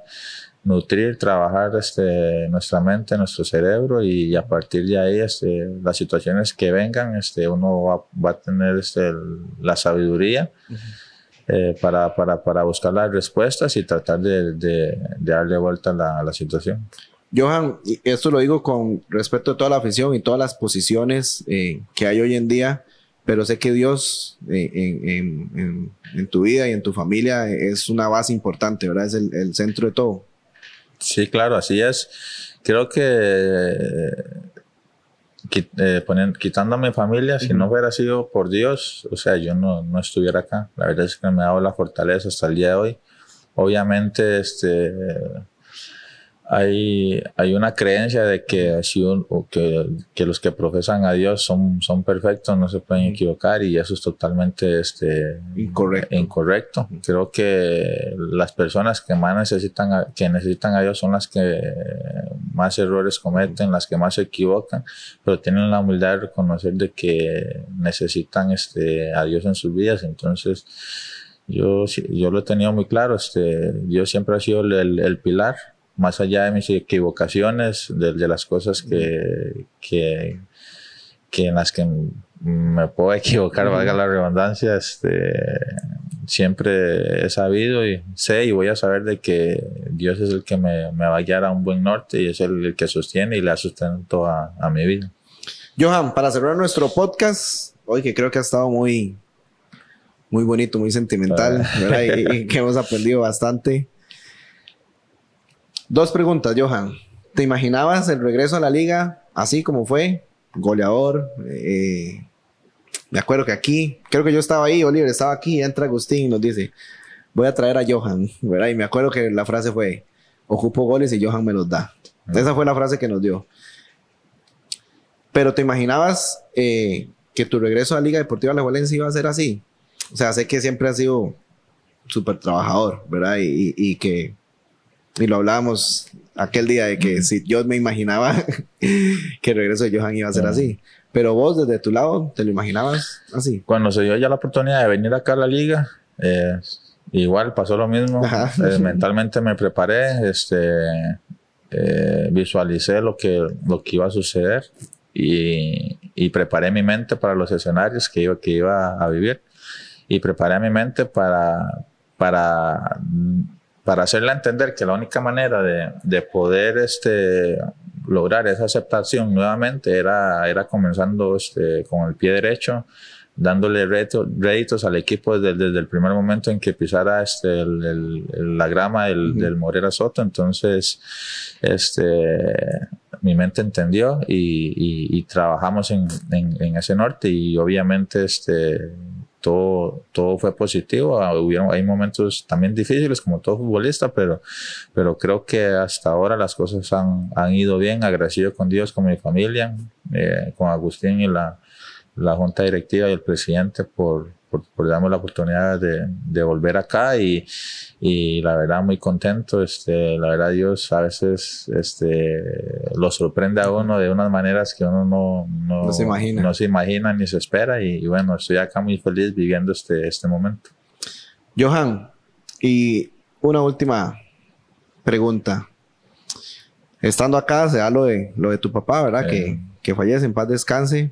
nutrir, trabajar este, nuestra mente, nuestro cerebro y a partir de ahí este, las situaciones que vengan, este, uno va, va a tener este, la sabiduría eh, para, para, para, buscar las respuestas y tratar de, de, de darle vuelta a la, a la, situación. Johan, esto lo digo con respecto a toda la afición y todas las posiciones eh, que hay hoy en día, pero sé que Dios eh, en, en, en, tu vida y en tu familia es una base importante, ¿verdad? Es el, el centro de todo. Sí, claro, así es. Creo que eh, quitando a mi familia, si no hubiera sido por Dios, o sea, yo no, no estuviera acá. La verdad es que me ha dado la fortaleza hasta el día de hoy. Obviamente, este, hay, hay una creencia de que, así que, que, los que profesan a Dios son, son perfectos, no se pueden equivocar y eso es totalmente este, incorrecto. incorrecto. Creo que las personas que más necesitan a, que necesitan a Dios son las que más errores cometen, las que más se equivocan, pero tienen la humildad de reconocer de que necesitan este, a Dios en sus vidas. Entonces, yo, yo lo he tenido muy claro, este, Dios siempre ha sido el, el pilar más allá de mis equivocaciones, de, de las cosas que, que, que, en las que me puedo equivocar, valga la redundancia, este, siempre he sabido y sé y voy a saber de que Dios es el que me, me va a guiar a un buen norte y es el, el que sostiene y le da sustento a, a, mi vida. Johan, para cerrar nuestro podcast, hoy que creo que ha estado muy, muy bonito, muy sentimental, y, y que hemos aprendido bastante. Dos preguntas, Johan. ¿Te imaginabas el regreso a la liga así como fue? Goleador. Eh, me acuerdo que aquí, creo que yo estaba ahí, Oliver estaba aquí, entra Agustín y nos dice, voy a traer a Johan, ¿verdad? Y me acuerdo que la frase fue, ocupo goles y Johan me los da. Esa fue la frase que nos dio. Pero ¿te imaginabas eh, que tu regreso a la Liga Deportiva La Valencia iba a ser así? O sea, sé que siempre has sido súper trabajador, ¿verdad? Y, y, y que y lo hablábamos aquel día de que si yo me imaginaba que el regreso de Johan iba a ser así. Pero vos, desde tu lado, ¿te lo imaginabas así? Cuando se dio ya la oportunidad de venir acá a la liga, eh, igual pasó lo mismo. Eh, mentalmente me preparé, este, eh, visualicé lo que, lo que iba a suceder y, y, preparé mi mente para los escenarios que iba, que iba a vivir. Y preparé mi mente para, para para hacerle entender que la única manera de, de, poder este, lograr esa aceptación nuevamente era, era comenzando este, con el pie derecho, dándole reto, réditos al equipo desde, desde, el primer momento en que pisara este, el, el, la grama del, uh -huh. del, Morera Soto. Entonces, este, mi mente entendió y, y, y trabajamos en, en, en, ese norte y obviamente este, todo, todo fue positivo. Ah, hubieron, hay momentos también difíciles como todo futbolista, pero, pero creo que hasta ahora las cosas han, han ido bien. Agradecido con Dios, con mi familia, eh, con Agustín y la, la junta directiva y el presidente por, por, por darme la oportunidad de, de volver acá y, y, la verdad muy contento. Este, la verdad Dios a veces este, lo sorprende a uno de unas maneras que uno no, no, no se imagina. No se imagina ni se espera y, y, bueno, estoy acá muy feliz viviendo este, este momento. Johan, y una última pregunta. Estando acá, se da lo de, lo de tu papá, ¿verdad? Eh. Que, que fallece, en paz descanse.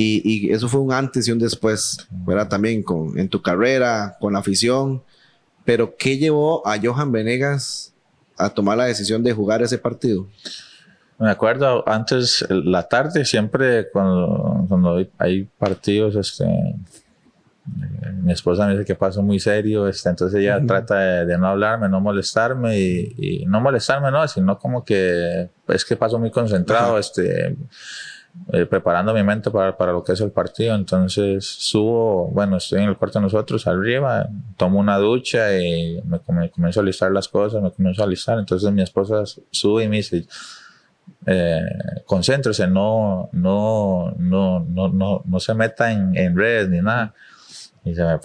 Y, y, eso fue un antes y un después, ¿verdad? También con, en tu carrera, con la afición. Pero, ¿qué llevó a Johan Venegas a tomar la decisión de jugar ese partido? Me acuerdo antes, la tarde, siempre cuando, cuando hay partidos, este, mi esposa me dice que paso muy serio, este, entonces ella uh -huh. trata de, de, no hablarme, no molestarme y, y, no molestarme, no, sino como que es que paso muy concentrado, uh -huh. este eh, preparando mi mente para, para, lo que es el partido. Entonces subo, bueno, estoy en el cuarto de nosotros arriba, tomo una ducha y me, me comienzo a listar las cosas, me comienzo a listar. Entonces mi esposa sube y me dice, eh, concéntrese, no, no, no, no, no, no se meta en, en redes ni nada. Y, se me,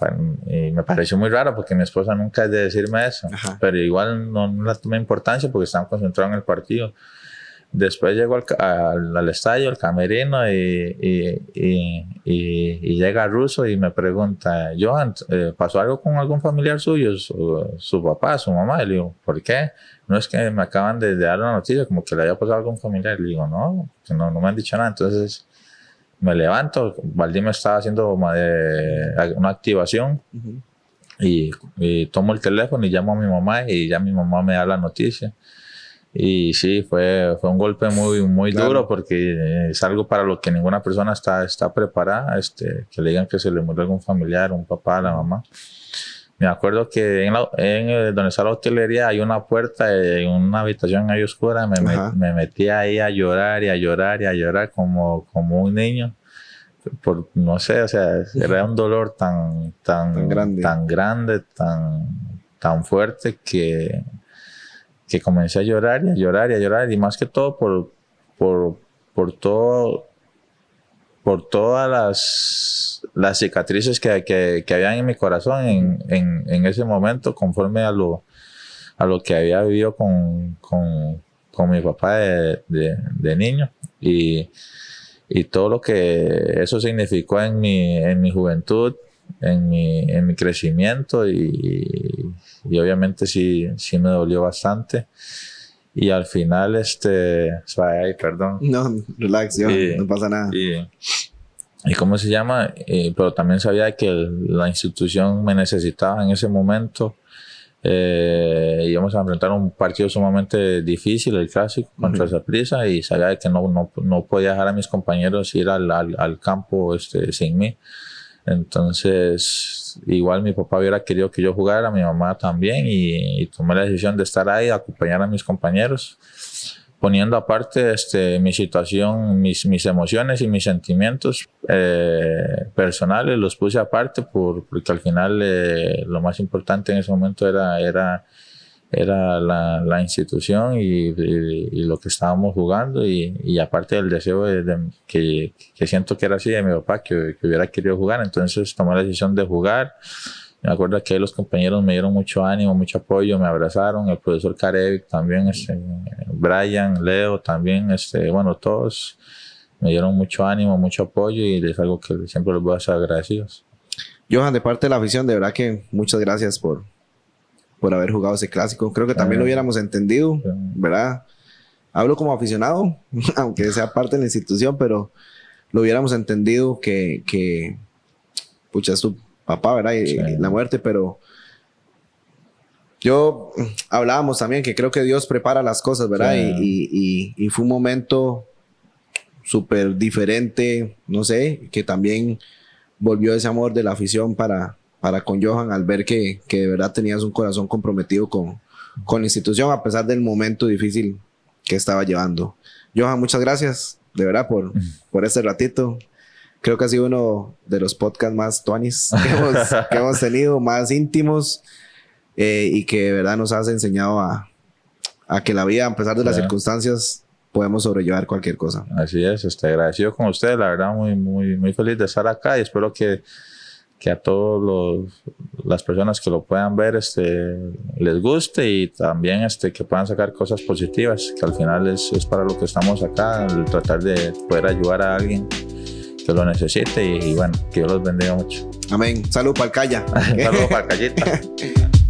y me pareció muy raro porque mi esposa nunca es de decirme eso, Ajá. pero igual no, no la tomé importancia porque estaba concentrado en el partido. Después llego al, al, al estadio, al camerino, y, y, y, y- llega Russo y me pregunta, Johan, eh, ¿pasó algo con algún familiar suyo? Su, su papá, su mamá. Y le digo, ¿por qué? No es que me acaban de, de dar una noticia, como que le haya pasado a algún familiar. Le digo, no, no, no me han dicho nada. Entonces me levanto, Valdí me estaba haciendo de- una activación y, y tomo el teléfono y llamo a mi mamá y ya mi mamá me da la noticia. Y sí, fue, fue un golpe muy, muy Claro. duro porque es algo para lo que ninguna persona está, está preparada, este, que le digan que se le murió algún familiar, un papá, la mamá. Me acuerdo que en, la- en eh, donde está la hotelería hay una puerta en una habitación ahí oscura. Me, Ajá. me metí ahí a llorar y a llorar y a llorar como, como un niño. Por, no sé, o sea, era un dolor tan, tan, Tan grande. tan grande, tan, tan fuerte que, que comencé a llorar y a llorar y a llorar. Y más que todo por, por, por todo, por todas las, las cicatrices que, que, que habían en mi corazón en, en, ese momento, conforme a lo, a lo que había vivido con, con, con mi papá de, de, de niño. Y, y todo lo que eso significó en mi, en mi juventud, en mi, en mi crecimiento y, y obviamente sí, sí me dolió bastante. Y al final, este, ay, perdón. No, relax, yo, Sí. no pasa nada. Y, y cómo se llama, Eh, pero también sabía que el- la institución me necesitaba en ese momento. Eh, íbamos a enfrentar un partido sumamente difícil, el clásico, contra Ujú. Saprissa, y sabía que no, no, no podía dejar a mis compañeros ir al, al, al campo este, sin mí. Entonces, igual mi papá hubiera querido que yo jugara, mi mamá también, y, tomé la decisión de estar ahí, acompañar a mis compañeros poniendo aparte este, mi situación, mis, mis emociones y mis sentimientos eh, personales, los puse aparte por, porque al final eh, lo más importante en ese momento era, era, era la, la institución y, y- y lo que estábamos jugando y, y aparte del deseo de, de- que, que siento que era así de mi papá, que, que hubiera querido jugar, entonces tomé la decisión de jugar. Me acuerdo que los compañeros me dieron mucho ánimo, mucho apoyo, me abrazaron, el profesor Karevic también, este, Brian, Leo también, este, bueno, todos me dieron mucho ánimo, mucho apoyo y es algo que siempre les voy a ser agradecidos. Johan, de parte de la afición, de verdad que muchas gracias por, por haber jugado ese clásico. Creo que también lo hubiéramos entendido, ¿verdad? Hablo como aficionado, aunque sea parte de la institución, pero lo hubiéramos entendido que, que pucha, es tu papá, ¿verdad? Y, Sí. y la muerte, pero yo hablábamos también que creo que Dios prepara las cosas, ¿verdad? Sí. Y, y- y- y fue un momento súper diferente, no sé, que también volvió ese amor de la afición para, para con Johan al ver que, que de verdad tenías un corazón comprometido con, con la institución a pesar del momento difícil que estaba llevando. Johan, muchas gracias de verdad por, por este ratito. Creo que ha sido uno de los podcasts más tuanis que hemos, que hemos tenido, más íntimos eh, y que de verdad nos has enseñado a, a que la vida, a pesar de las Sí. circunstancias, podemos sobrellevar cualquier cosa. Así es, este, agradecido con ustedes, la verdad muy, muy, muy feliz de estar acá y espero que, que a todas las personas que lo puedan ver este, les guste y también este, que puedan sacar cosas positivas, que al final es, es para lo que estamos acá, el tratar de poder ayudar a alguien que lo necesite y, y bueno, que Dios los bendiga mucho. Amén. Salud para el Calla. Saludos para Callita.